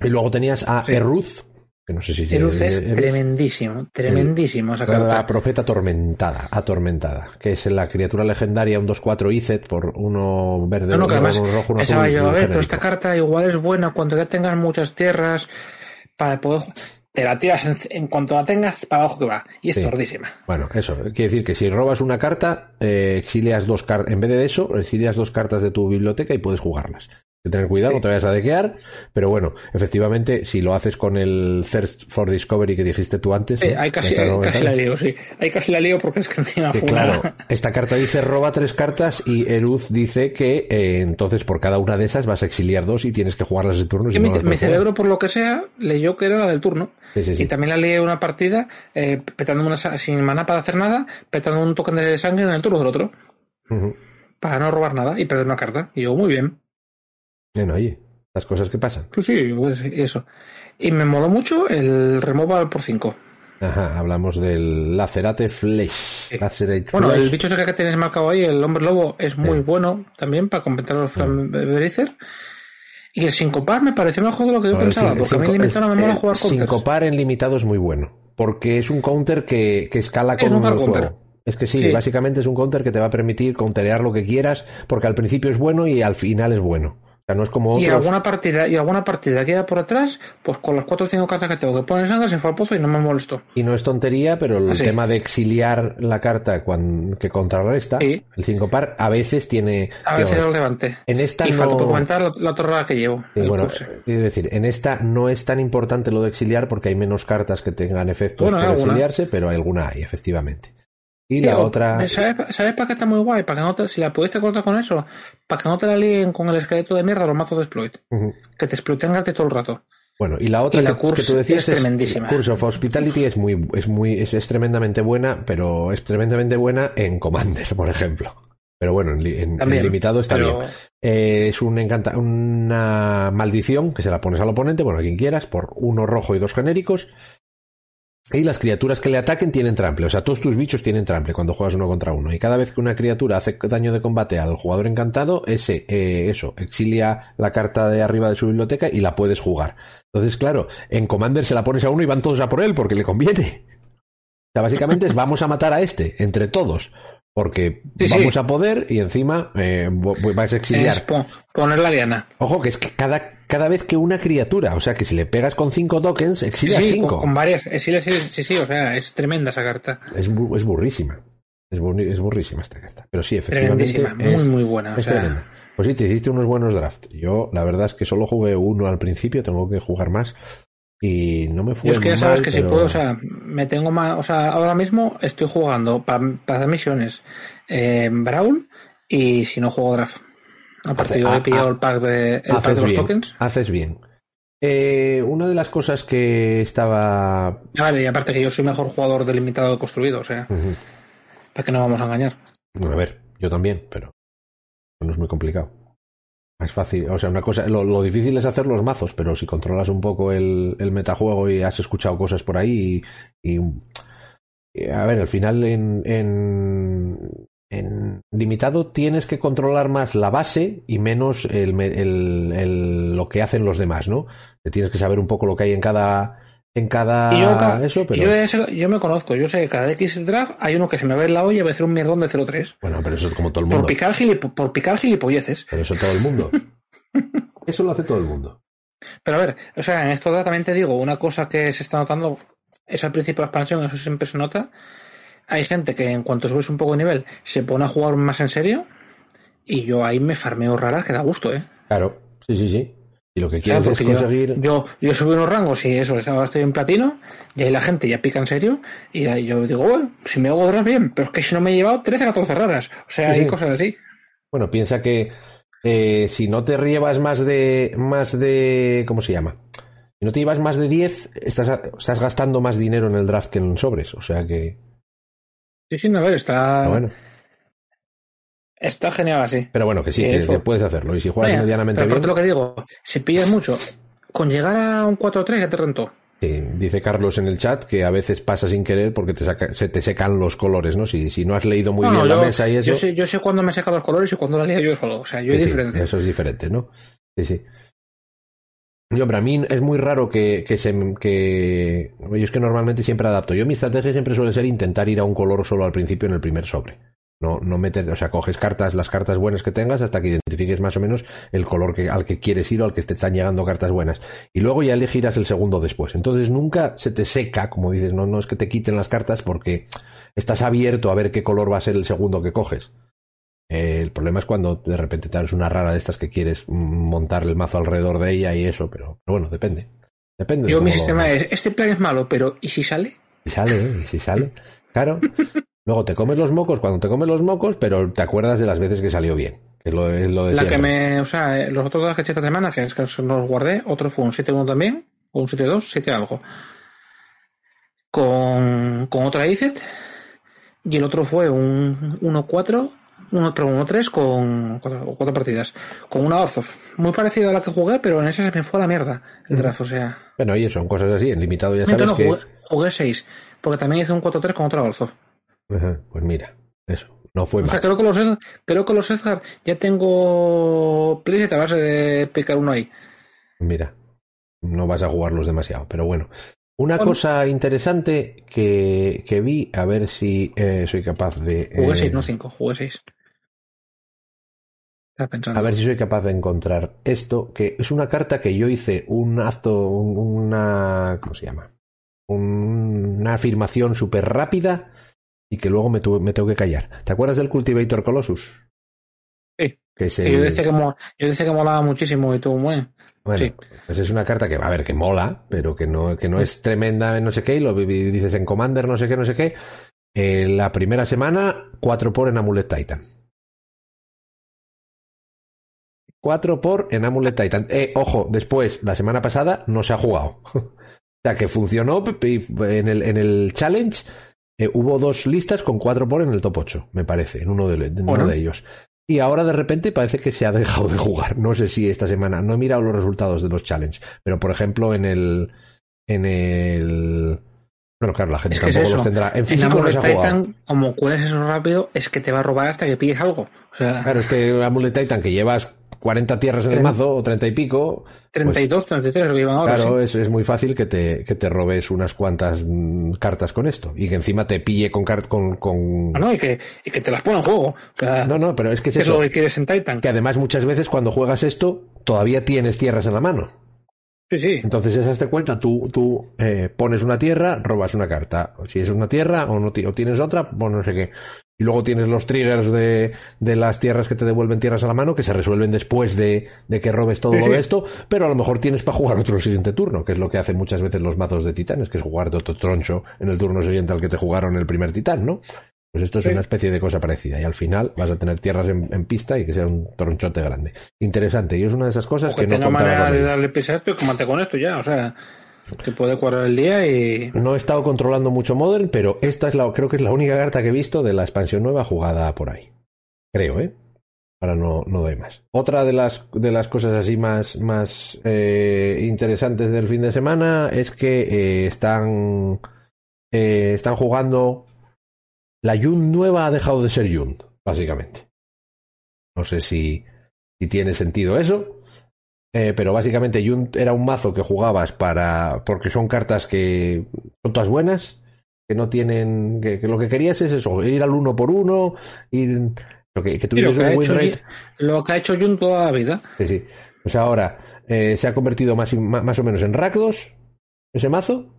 Y luego tenías a Sí. Erruz, Que no sé si Eruz es tremendísimo, tremendísimo esa carta. La profeta atormentada, atormentada, que es la criatura legendaria, un 2-4 Izet por uno verde, No, no, que uno además rojo, uno azul yo, a ver, pero esta carta igual es buena cuando ya tengas muchas tierras para poder... Te la tiras en, en cuanto la tengas para abajo que va. Y es Sí. tordísima. Bueno, eso, quiere decir que si robas una carta, eh, exilias dos cartas, en vez de eso, exilias dos cartas de tu biblioteca y puedes jugarlas. Hay que tener cuidado, no te vayas a dequear, pero bueno, efectivamente, si lo haces con el Thirst for Discovery que dijiste tú antes, Eh, ¿no? ahí casi, casi la lío, sí. Ahí casi la lío porque es que encima que fue claro, una- [laughs] esta carta dice roba tres cartas y Eruz dice que eh, entonces por cada una de esas vas a exiliar dos y tienes que jugarlas de turno. si no mi, cerebro, por lo que sea, leyó que era la del turno. Sí, sí, sí. Y también la lié una partida eh, petando una, sin maná para hacer nada, petando un token de sangre en el turno del otro. Para no robar nada y perder una carta. Y yo, muy bien. Bueno, oye, las cosas que pasan. Pues sí, pues eso. Y me moló mucho el removal por 5. Ajá, hablamos del Lacerate Flesh. Sí. Lacerate Bueno, Flesh. el bicho ese que tienes marcado ahí, el hombre lobo, es muy Sí. bueno también para completar los Flamberither. Y el sincopar me pareció mejor de lo que yo pensaba, porque a mí limitado no me mola el jugar counters. Sincopar en limitado es muy bueno. Porque es un counter que, que escala Es con un el hard counter. juego. Es que sí, Sí. básicamente es un counter que te va a permitir counterear lo que quieras, porque al principio es bueno y al final es bueno. Sea, no es como Y otros. alguna partida, y alguna partida que haya por atrás, pues con las 4 o 5 cartas que tengo que poner sangre se fue al pozo y no me molestó. Y no es tontería, pero el tema de exiliar la carta cuan- que contrarresta, Sí. el sincopar, a veces tiene. A ver si digamos, lo levante. en esta y no. falta por comentar la, la torrada que llevo. Sí, bueno, quiero decir, en esta no es tan importante lo de exiliar porque hay menos cartas que tengan efectos Bueno, alguna. exiliarse, pero alguna hay, efectivamente. Y la otra. ¿Sabes, ¿Sabes para qué está muy guay? Para que no te- si la pudiste cortar con eso, para que no te la líen con el esqueleto de mierda los mazos de exploit. Que te exploten gratis todo el rato. Bueno, y la otra Y la que, tú decías es tremendísima. Curse of Hospitality es muy, es muy, es, es tremendamente buena, pero es tremendamente buena en Commander, [laughs] por ejemplo. Pero bueno, en, en- en limitado está pero- bien. Eh, es un encanta, una maldición que se la pones al oponente, bueno, a quien quieras, por uno rojo y dos genéricos. Y las criaturas que le ataquen tienen trample, o sea, todos tus bichos tienen trample cuando juegas uno contra uno. Y cada vez que una criatura hace daño de combate al jugador encantado, ese, eh, eso, exilia la carta de arriba de su biblioteca y la puedes jugar. Entonces, claro, en Commander se la pones a uno y van todos a por él porque le conviene. O sea, básicamente es vamos a matar a este, entre todos. Porque Sí, sí. vamos a poder y encima eh, vo- vais a exiliar. Es poner la diana. Ojo, que es que cada, cada vez que una criatura, o sea, que si le pegas con cinco tokens, exilias Sí, cinco. con, con varias. eh, Sí, sí, sí, sí, o sea, es tremenda esa carta. Es, bu- es burrísima. Es, es burrísima esta carta. Pero sí, efectivamente. Es, muy, muy buena. O es sea, tremenda. Pues sí, te hiciste unos buenos drafts. Yo, la verdad es que solo jugué uno al principio, tengo que jugar más. Y no me fue yo es que ya sabes mal, que si pero- puedo, o sea, me tengo más, o sea, ahora mismo estoy jugando para, para misiones en Brawl y si no juego draft. A partir de pillado el pack de, el pack de los bien, tokens. Haces bien. Eh, una de las cosas que estaba. Vale, y aparte que yo soy mejor jugador delimitado de construido, o sea, para que no vamos a engañar. Bueno, a ver, yo también, pero no es muy complicado. Es fácil, o sea, una cosa, lo, lo difícil es hacer los mazos, pero si controlas un poco el, el metajuego y has escuchado cosas por ahí y, y- y, a ver, al final en, en, en limitado tienes que controlar más la base y menos el, me- el- el- lo que hacen los demás, ¿no? Te tienes que saber un poco lo que hay en cada en cada Y yo, eso, pero yo, ese- yo me conozco, yo sé que cada X draft hay uno que se me va en la olla y va a hacer un mierdón de 0-3. bueno, pero eso es como todo el Por mundo. picar, gilip- por picar gilipolleces. Pero eso todo el mundo. [laughs] Eso lo hace todo el mundo. Pero a ver, o sea, en esto también te digo, una cosa que se está notando es al principio de la expansión, eso siempre se nota. Hay gente que en cuanto subes un poco de nivel se pone a jugar más en serio y yo ahí me farmeo raras que da gusto, ¿eh? Claro, sí, sí, sí. Y lo que O sea, quieres es porque yo- conseguir. Yo, yo, subí unos rangos y eso, ahora estoy en platino y ahí la gente ya pica en serio y ahí yo digo, bueno, si me hago draft bien, pero es que si no me he llevado 13, 14 raras. O sea, Sí, hay sí. cosas así. Bueno, piensa que eh, si no te llevas más de. más de. ¿Cómo se llama? Si no te llevas más de 10, estás, estás gastando más dinero en el draft que en sobres. O sea que. Sí, sí, no, a ver, está, pero bueno. está genial así. Pero bueno, que sí, que, Eso. que puedes hacerlo. Y si juegas Vaya, medianamente pero bien. aparte lo que digo, si pillas mucho, con llegar a un 4-3 ya te rentó. Sí, dice Carlos en el chat que a veces pasa sin querer porque te saca- se te secan los colores, ¿no? Si, si no has leído muy No, bien la mesa y eso. yo sé, yo sé cuándo me saca los colores y cuándo la lía yo solo. O sea, yo Sí, sí, diferencia. eso es diferente, ¿no? Sí, sí. Yo, hombre, a mí es muy raro que, que se. Que, es que normalmente siempre adapto. Yo mi estrategia siempre suele ser intentar ir a un color solo al principio en el primer sobre. No, no metes, o sea, coges cartas, las cartas buenas que tengas hasta que identifiques más o menos el color que, al que quieres ir o al que te están llegando cartas buenas. Y luego ya elegirás el segundo después. Entonces nunca se te seca, como dices, no, no es que te quiten las cartas porque estás abierto a ver qué color va a ser el segundo que coges. Eh, el problema es cuando de repente te una rara de estas que quieres montar el mazo alrededor de ella y eso, pero, bueno, depende. Depende. Yo mi sistema es, este plan es malo, pero ¿y si sale? Si sale, ¿y si sale? Claro. [laughs] Luego te comes los mocos cuando te comes los mocos, pero te acuerdas de las veces que salió bien. Que es lo, es lo de La que me, o sea, eh, los otros dos que he hecho esta semana, que es que los guardé, otro fue un 7-1 también, o un 7-2, 7 algo. Con, con otra ICET, y el otro fue un 1-4 uno tres con cuatro, partidas. Con una Orzhov. Muy parecida a la que jugué, pero en esa se me fue a la mierda el draft, o sea. Bueno, y son cosas así, en limitado ya sabes que... Jugué, jugué seis, porque también hice un 4-3 con otra Orzhov. pues mira, eso. No fue o sea, creo que los creo que los Edgar ya tengo preset a base de picar uno ahí. Mira, no vas a jugarlos demasiado, pero bueno. Una cosa interesante que, que, vi, a ver si eh, soy capaz de. Jugué 6, eh, no 5, jugué 6. A ver si soy capaz de encontrar esto, que es una carta que yo hice un acto, una. ¿Cómo se llama? una afirmación súper rápida y que luego me, me, tengo que callar. ¿Te acuerdas del Cultivator Colossus? Sí. Que yo, decía que, yo decía que molaba muchísimo y tú, bueno. Bueno, pues es una carta que, a ver, que mola, pero que no, que no es tremenda no sé qué, y lo dices en Commander, no sé qué, no sé qué. Eh, la primera semana, 4 por en Amulet Titan. 4 por en Amulet Titan. Eh, ojo, después, la semana pasada no se ha jugado. [laughs] o sea, que funcionó en el, en el challenge. Eh, hubo dos listas con 4 por en el top 8, me parece, en uno de, uno de ellos. Y ahora de repente parece que se ha dejado de jugar. No sé si esta semana, no he mirado los resultados de los challenge, pero por ejemplo en el, en el, bueno, claro, la gente tampoco los tendrá. En físico no se ha Titan, como cueles eso rápido, es que te va a robar hasta que pilles algo. O sea... Claro, es que Amulet Titan que llevas 40 tierras en el mazo, o 30 y pico. 32, 33 lo llevan ahora. Claro, es, es, muy fácil que te, que te robes unas cuantas mm, cartas con esto. Y que encima te pille con. con, con... Ah, no, y que, y que te las ponga en juego. no, no, pero es que es, eso. lo que quieres en Titan. Que además muchas veces cuando juegas esto, todavía tienes tierras en la mano. Sí, sí. Entonces, esa te cuenta, tú, tú eh, pones una tierra, robas una carta. Si es una tierra o, no, o tienes otra, pues no sé qué. Y luego tienes los triggers de, de, las tierras que te devuelven tierras a la mano, que se resuelven después de, de que robes todo lo de esto, pero a lo mejor tienes para jugar otro siguiente turno, que es lo que hacen muchas veces los mazos de titanes, que es jugar de otro troncho en el turno siguiente al que te jugaron el primer titán, ¿no? Pues esto es una especie de cosa parecida. Y al final vas a tener tierras en, pista y que sea un tronchote grande. Interesante. Y es una de esas cosas que, no manera de darle pisa a esto y con esto ya. O sea, que puede cuadrar el día y. No he estado controlando mucho Modern, pero esta es la, creo que es la única carta que he visto de la expansión nueva jugada por ahí. Creo, ¿eh? Ahora no, no doy más. Otra de las, de las cosas así más, más eh, interesantes del fin de semana es que eh, están, eh, están jugando. La Yun nueva ha dejado de ser Yun, básicamente. No sé si, si tiene sentido eso. Eh, pero básicamente era un mazo que jugabas para. porque son cartas que. son todas buenas. Que no tienen. que, lo que querías es eso, ir al uno por uno. Ir, lo que, win rate. Lo que ha hecho Jun toda la vida. Sí, sí. Pues ahora eh, se ha convertido más, más o menos en Rakdos, ese mazo.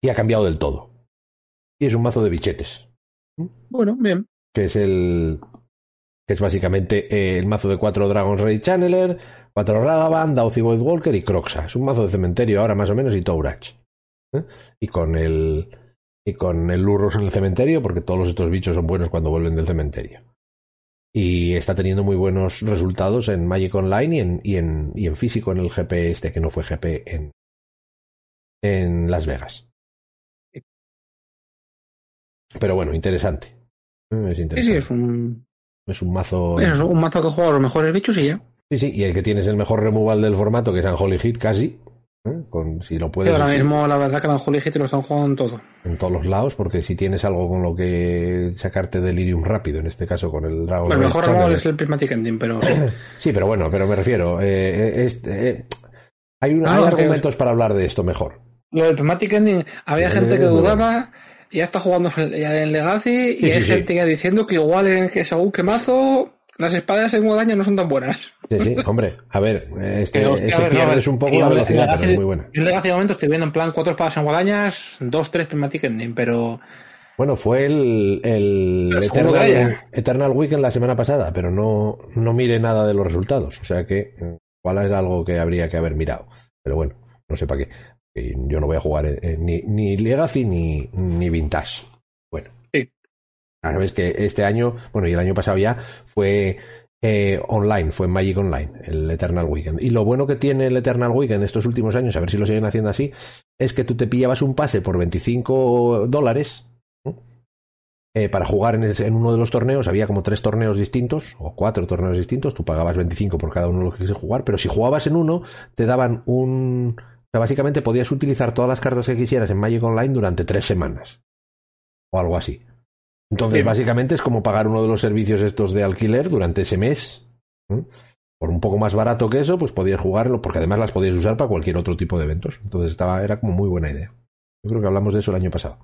Y ha cambiado del todo. Y es un mazo de bichetes. Bueno, bien. Que es el. que es básicamente eh, el mazo de cuatro Dragon's Raid Channeler Cuatro Ragavan, Void Walker y Croxa. Es un mazo de cementerio ahora más o menos y Tourach. ¿eh? Y con el. Y con el Lurros en el cementerio, porque todos estos bichos son buenos cuando vuelven del cementerio. Y está teniendo muy buenos resultados en Magic Online y en, y en, y en físico en el GP este, que no fue GP en, en Las Vegas. Pero bueno, interesante. Es interesante. Sí, es un. Es un mazo. Es un mazo que juega a los mejores bichos y ya. Sí, sí, y el que tienes el mejor removal del formato, que es Unholy Hit casi. ¿eh? Con, si lo puedes. ahora mismo, la verdad, que el Hit lo están jugando en todo. En todos los lados, porque si tienes algo con lo que sacarte delirium rápido, en este caso con el Dragon. el mejor removal es el Prismatic Ending, pero. [coughs] sí, pero bueno, pero me refiero. Eh, eh, Hay, un, Ah, hay argumentos para hablar de esto mejor. Lo del Pragmatic Ending, había gente que dudaba, ya está jugando en Legacy, y Sí, hay sí, sí. gente ya diciendo que igual en que según qué mazo, las espadas en guadaña no son tan buenas. Sí, sí, [laughs] hombre, a ver, este, Pero, hostia, ese a ver, pierdes un poco la velocidad, pero es muy buena. En Legacy de momento estoy viendo en plan cuatro espadas en guadañas, dos, tres Pragmatic Ending, pero Bueno, fue el, el que Eternal. Eternal Weekend la semana pasada, pero no, no mire nada de los resultados. O sea que igual era algo que habría que haber mirado. Pero bueno, no sé para qué. Que Yo no voy a jugar eh, ni, ni Legacy ni, ni Vintage. Ya sabes que este año, bueno, y el año pasado ya, fue eh, online, fue en Magic Online, el Eternal Weekend. Y lo bueno que tiene el Eternal Weekend estos últimos años, a ver si lo siguen haciendo así, es que tú te pillabas un pase por 25 dólares. Eh, para jugar en, uno de los torneos. Había como tres torneos distintos, o cuatro torneos distintos, tú pagabas 25 por cada uno de los que quisieras jugar, pero si jugabas en uno, te daban un... O sea, básicamente podías utilizar todas las cartas que quisieras en Magic Online durante tres semanas. O algo así. Entonces, Sí. básicamente es como pagar uno de los servicios estos de alquiler durante ese mes. Por un poco más barato que eso, pues podías jugarlo, porque además las podías usar para cualquier otro tipo de eventos. Entonces estaba, era como muy buena idea. Yo creo que hablamos de eso el año pasado.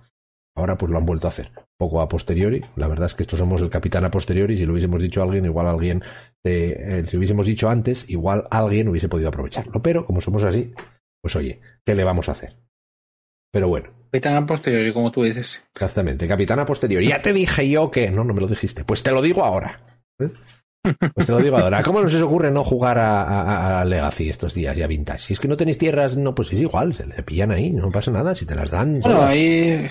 Ahora pues lo han vuelto a hacer. Poco a posteriori. La verdad es que estos somos el capitán a posteriori. Si lo hubiésemos dicho a alguien, igual alguien, eh, eh, si lo hubiésemos dicho antes, igual alguien hubiese podido aprovecharlo. Pero como somos así, pues oye, ¿qué le vamos a hacer? Pero bueno, Capitán a posteriori, como tú dices. Exactamente, capitán a posteriori. Ya te dije yo que. No, no me lo dijiste. Pues te lo digo ahora. ¿eh? Pues te lo digo ahora. ¿Cómo nos os ocurre no jugar a, a- a Legacy estos días y a Vintage? Si es que no tenéis tierras, no, pues es igual, se le pillan ahí, no pasa nada. Si te las dan. Bueno, las- ahí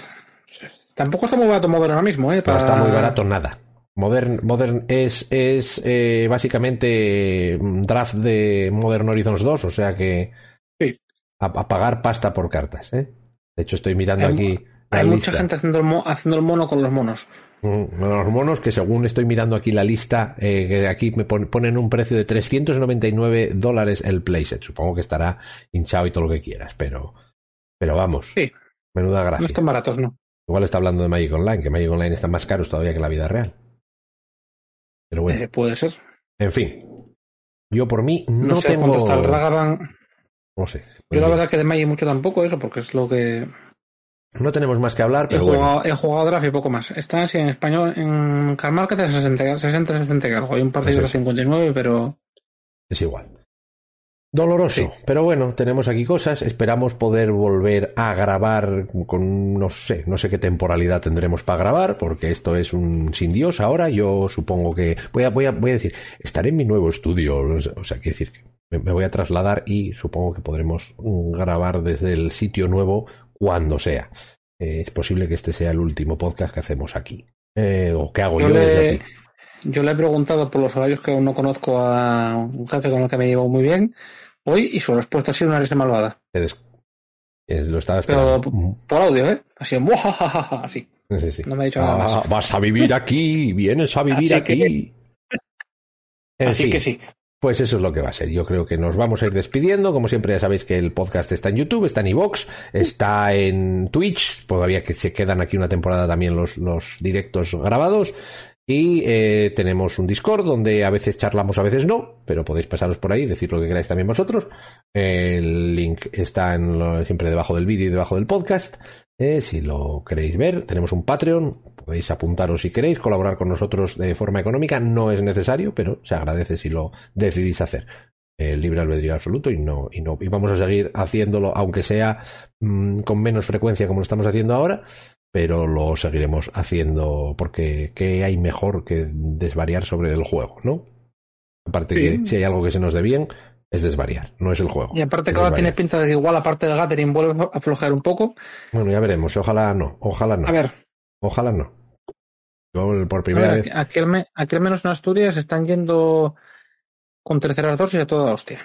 tampoco está muy barato mover ahora mismo, ¿eh? no está muy barato nada. Modern, Modern es, es eh, básicamente mm, draft de Modern Horizons 2, o sea que. Sí. A, a pagar pasta por cartas, ¿eh? De hecho, estoy mirando Hay- aquí. Hay mucha gente haciendo el, mo- haciendo el mono con los monos. Mm, Los monos que según estoy mirando aquí la lista, eh, que aquí me pon- ponen un precio de 399 dólares el playset. Supongo que estará hinchado y todo lo que quieras, pero, pero vamos. Sí. Menuda No gracia. están baratos, ¿no? Igual está hablando de Magic Online, que Magic Online está más caros todavía que la vida real. Pero bueno, Eh, puede ser. en fin. Yo por mí no, No, sé tengo... cuánto está el Ragavan. No sé. Yo la verdad que de Magic mucho tampoco eso, porque es lo que No tenemos más que hablar, he pero bueno. jugado, he jugado draft y poco más. Está así en español, en Car Market de 60, 60, 60 y algo. Hay un par de Pues euros eso. 59, pero Es igual. Doloroso, Sí. pero bueno, tenemos aquí cosas. Esperamos poder volver a grabar con no sé, no sé qué temporalidad tendremos para grabar, porque esto es un sin Dios ahora. Yo supongo que voy a, voy a, voy a decir, estaré en mi nuevo estudio, o sea, o sea, quiero decir que me, voy a trasladar y supongo que podremos mm, grabar desde el sitio nuevo cuando sea. Eh, es posible que este sea el último podcast que hacemos aquí. Eh, o que hago yo, Yo le- desde aquí. yo le he preguntado por los horarios que aún no conozco a un jefe con el que me llevo muy bien hoy y su respuesta ha sido una risa malvada. Eh, lo estaba Pero esperando. Mm, por audio, ¿eh? [laughs] Así en "Buajajaja", así. sí, sí. No me ha dicho nada Ah, más. vas a vivir [laughs] aquí, vienes a vivir Así aquí. Así fin, que sí. Pues eso es lo que va a ser. Yo creo que nos vamos a ir despidiendo. Como siempre, ya sabéis que el podcast está en YouTube, está en iVoox, está en Twitch. Todavía que se quedan aquí una temporada también los, los directos grabados. Y eh, tenemos un Discord donde a veces charlamos, a veces no, pero podéis pasaros por ahí decir lo que queráis también vosotros. El link está en lo- siempre debajo del vídeo y debajo del podcast. Eh, si lo queréis ver, tenemos un Patreon. Podéis apuntaros si queréis, colaborar con nosotros de forma económica. No es necesario, pero se agradece si lo decidís hacer. Eh, libre albedrío absoluto y no, y no. Y vamos a seguir haciéndolo, aunque sea mm, con menos frecuencia como lo estamos haciendo ahora, pero lo seguiremos haciendo porque ¿qué hay mejor que desvariar sobre el juego, ¿no? Aparte Sí. que si hay algo que se nos dé bien, es desvariar, no es el juego. Y aparte que ahora tiene desvariar. pinta de que igual aparte del gathering vuelve a aflojar un poco. Bueno, ya veremos. Ojalá no. Ojalá no. A ver, Ojalá no. Yo por primera ver, vez. aquí, aquí al menos en Asturias están yendo con terceras dosis a toda hostia.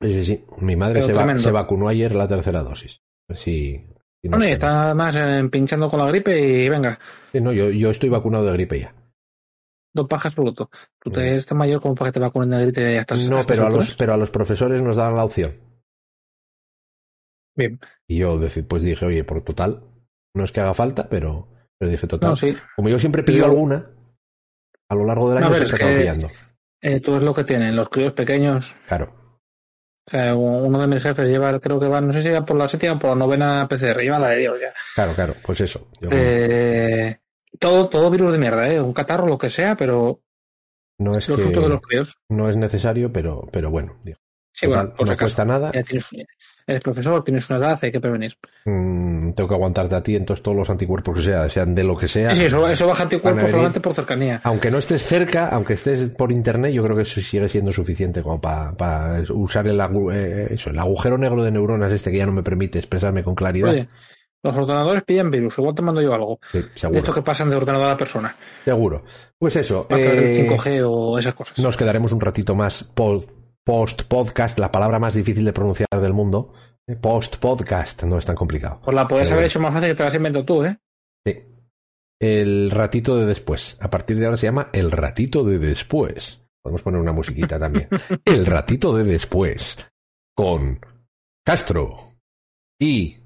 Sí, sí, sí. Mi madre se, va- tremendo. se vacunó ayer la tercera dosis. Sí. no Bueno, y está además eh, pinchando con la gripe y venga, Sí, no, yo, yo estoy vacunado de gripe ya. Dos pajas bruto. Tú te estás mayor como para que te vacunen de gripe y ya estás. no, pero a, los, pero a los profesores nos daban la opción. Bien. Y yo pues dije, oye, por total, no es que haga falta, pero, pero dije, total. No, sí. Como yo siempre pido alguna, a lo largo del No, año ver, se es está que- pillando. Eh, todo es lo que tienen. Los críos pequeños Claro. O sea, uno de mis jefes lleva, creo que va, no sé si va por la séptima o por la novena PCR, lleva la de Dios ya. Claro, claro, pues eso. Yo- Eh, todo, todo virus de mierda, ¿eh? Un catarro, lo que sea, pero no es los que frutos de los críos. no es necesario, pero, pero bueno, digo, Sí, total, bueno, por no acaso. cuesta nada. Tienes, eres profesor, tienes una edad, hay que prevenir. Mm, tengo que aguantarte a ti, entonces todos los anticuerpos que sea, sean de lo que sea. Sí, eso, eso baja anticuerpos solamente por cercanía. Aunque no estés cerca, aunque estés por internet, yo creo que eso sigue siendo suficiente como para usar el, agu- eh, eso, el agujero negro de neuronas este que ya no me permite expresarme con claridad. Oye, los ordenadores pillan virus, igual te mando yo algo. Sí, De estos que pasan de ordenador a persona. seguro. Pues eso, A través del eh, 5G o esas cosas. nos quedaremos un ratito más po- post-podcast, la palabra más difícil de pronunciar del mundo. Eh, Post-podcast, no es tan complicado. Pues la puedes Pero haber hecho más fácil que te la has inventado tú, ¿eh? Sí. El ratito de después. A partir de ahora se llama el ratito de después. Podemos poner una musiquita también. [laughs] el ratito de después. Con Castro y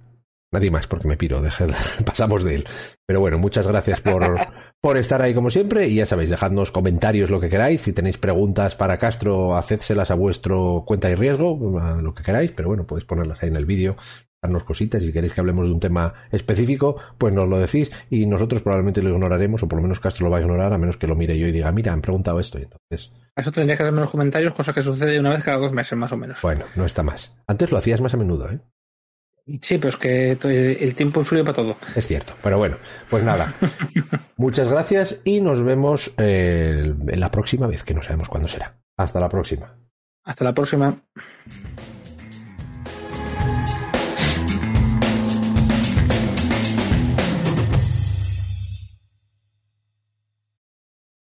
nadie más porque me piro. [laughs] pasamos de él. Pero bueno, muchas gracias por, [laughs] por estar ahí como siempre. Y ya sabéis, dejadnos comentarios lo que queráis. Si tenéis preguntas para Castro, hacedselas a vuestro cuenta y riesgo, a lo que queráis. Pero bueno, podéis ponerlas ahí en el vídeo darnos cositas. Si queréis que hablemos de un tema específico, pues nos lo decís y nosotros probablemente lo ignoraremos, o por lo menos Castro lo va a ignorar, a menos que lo mire yo y diga, mira, han preguntado esto. Y entonces, Eso tendría que darme los comentarios, cosa que sucede una vez cada dos meses, más o menos. bueno, no está más. Antes lo hacías más a menudo, ¿eh? Sí, pero es que el tiempo influye para todo. Es cierto. Pero bueno, pues nada. [laughs] Muchas gracias y nos vemos eh, la próxima vez, que no sabemos cuándo será. Hasta la próxima. Hasta la próxima.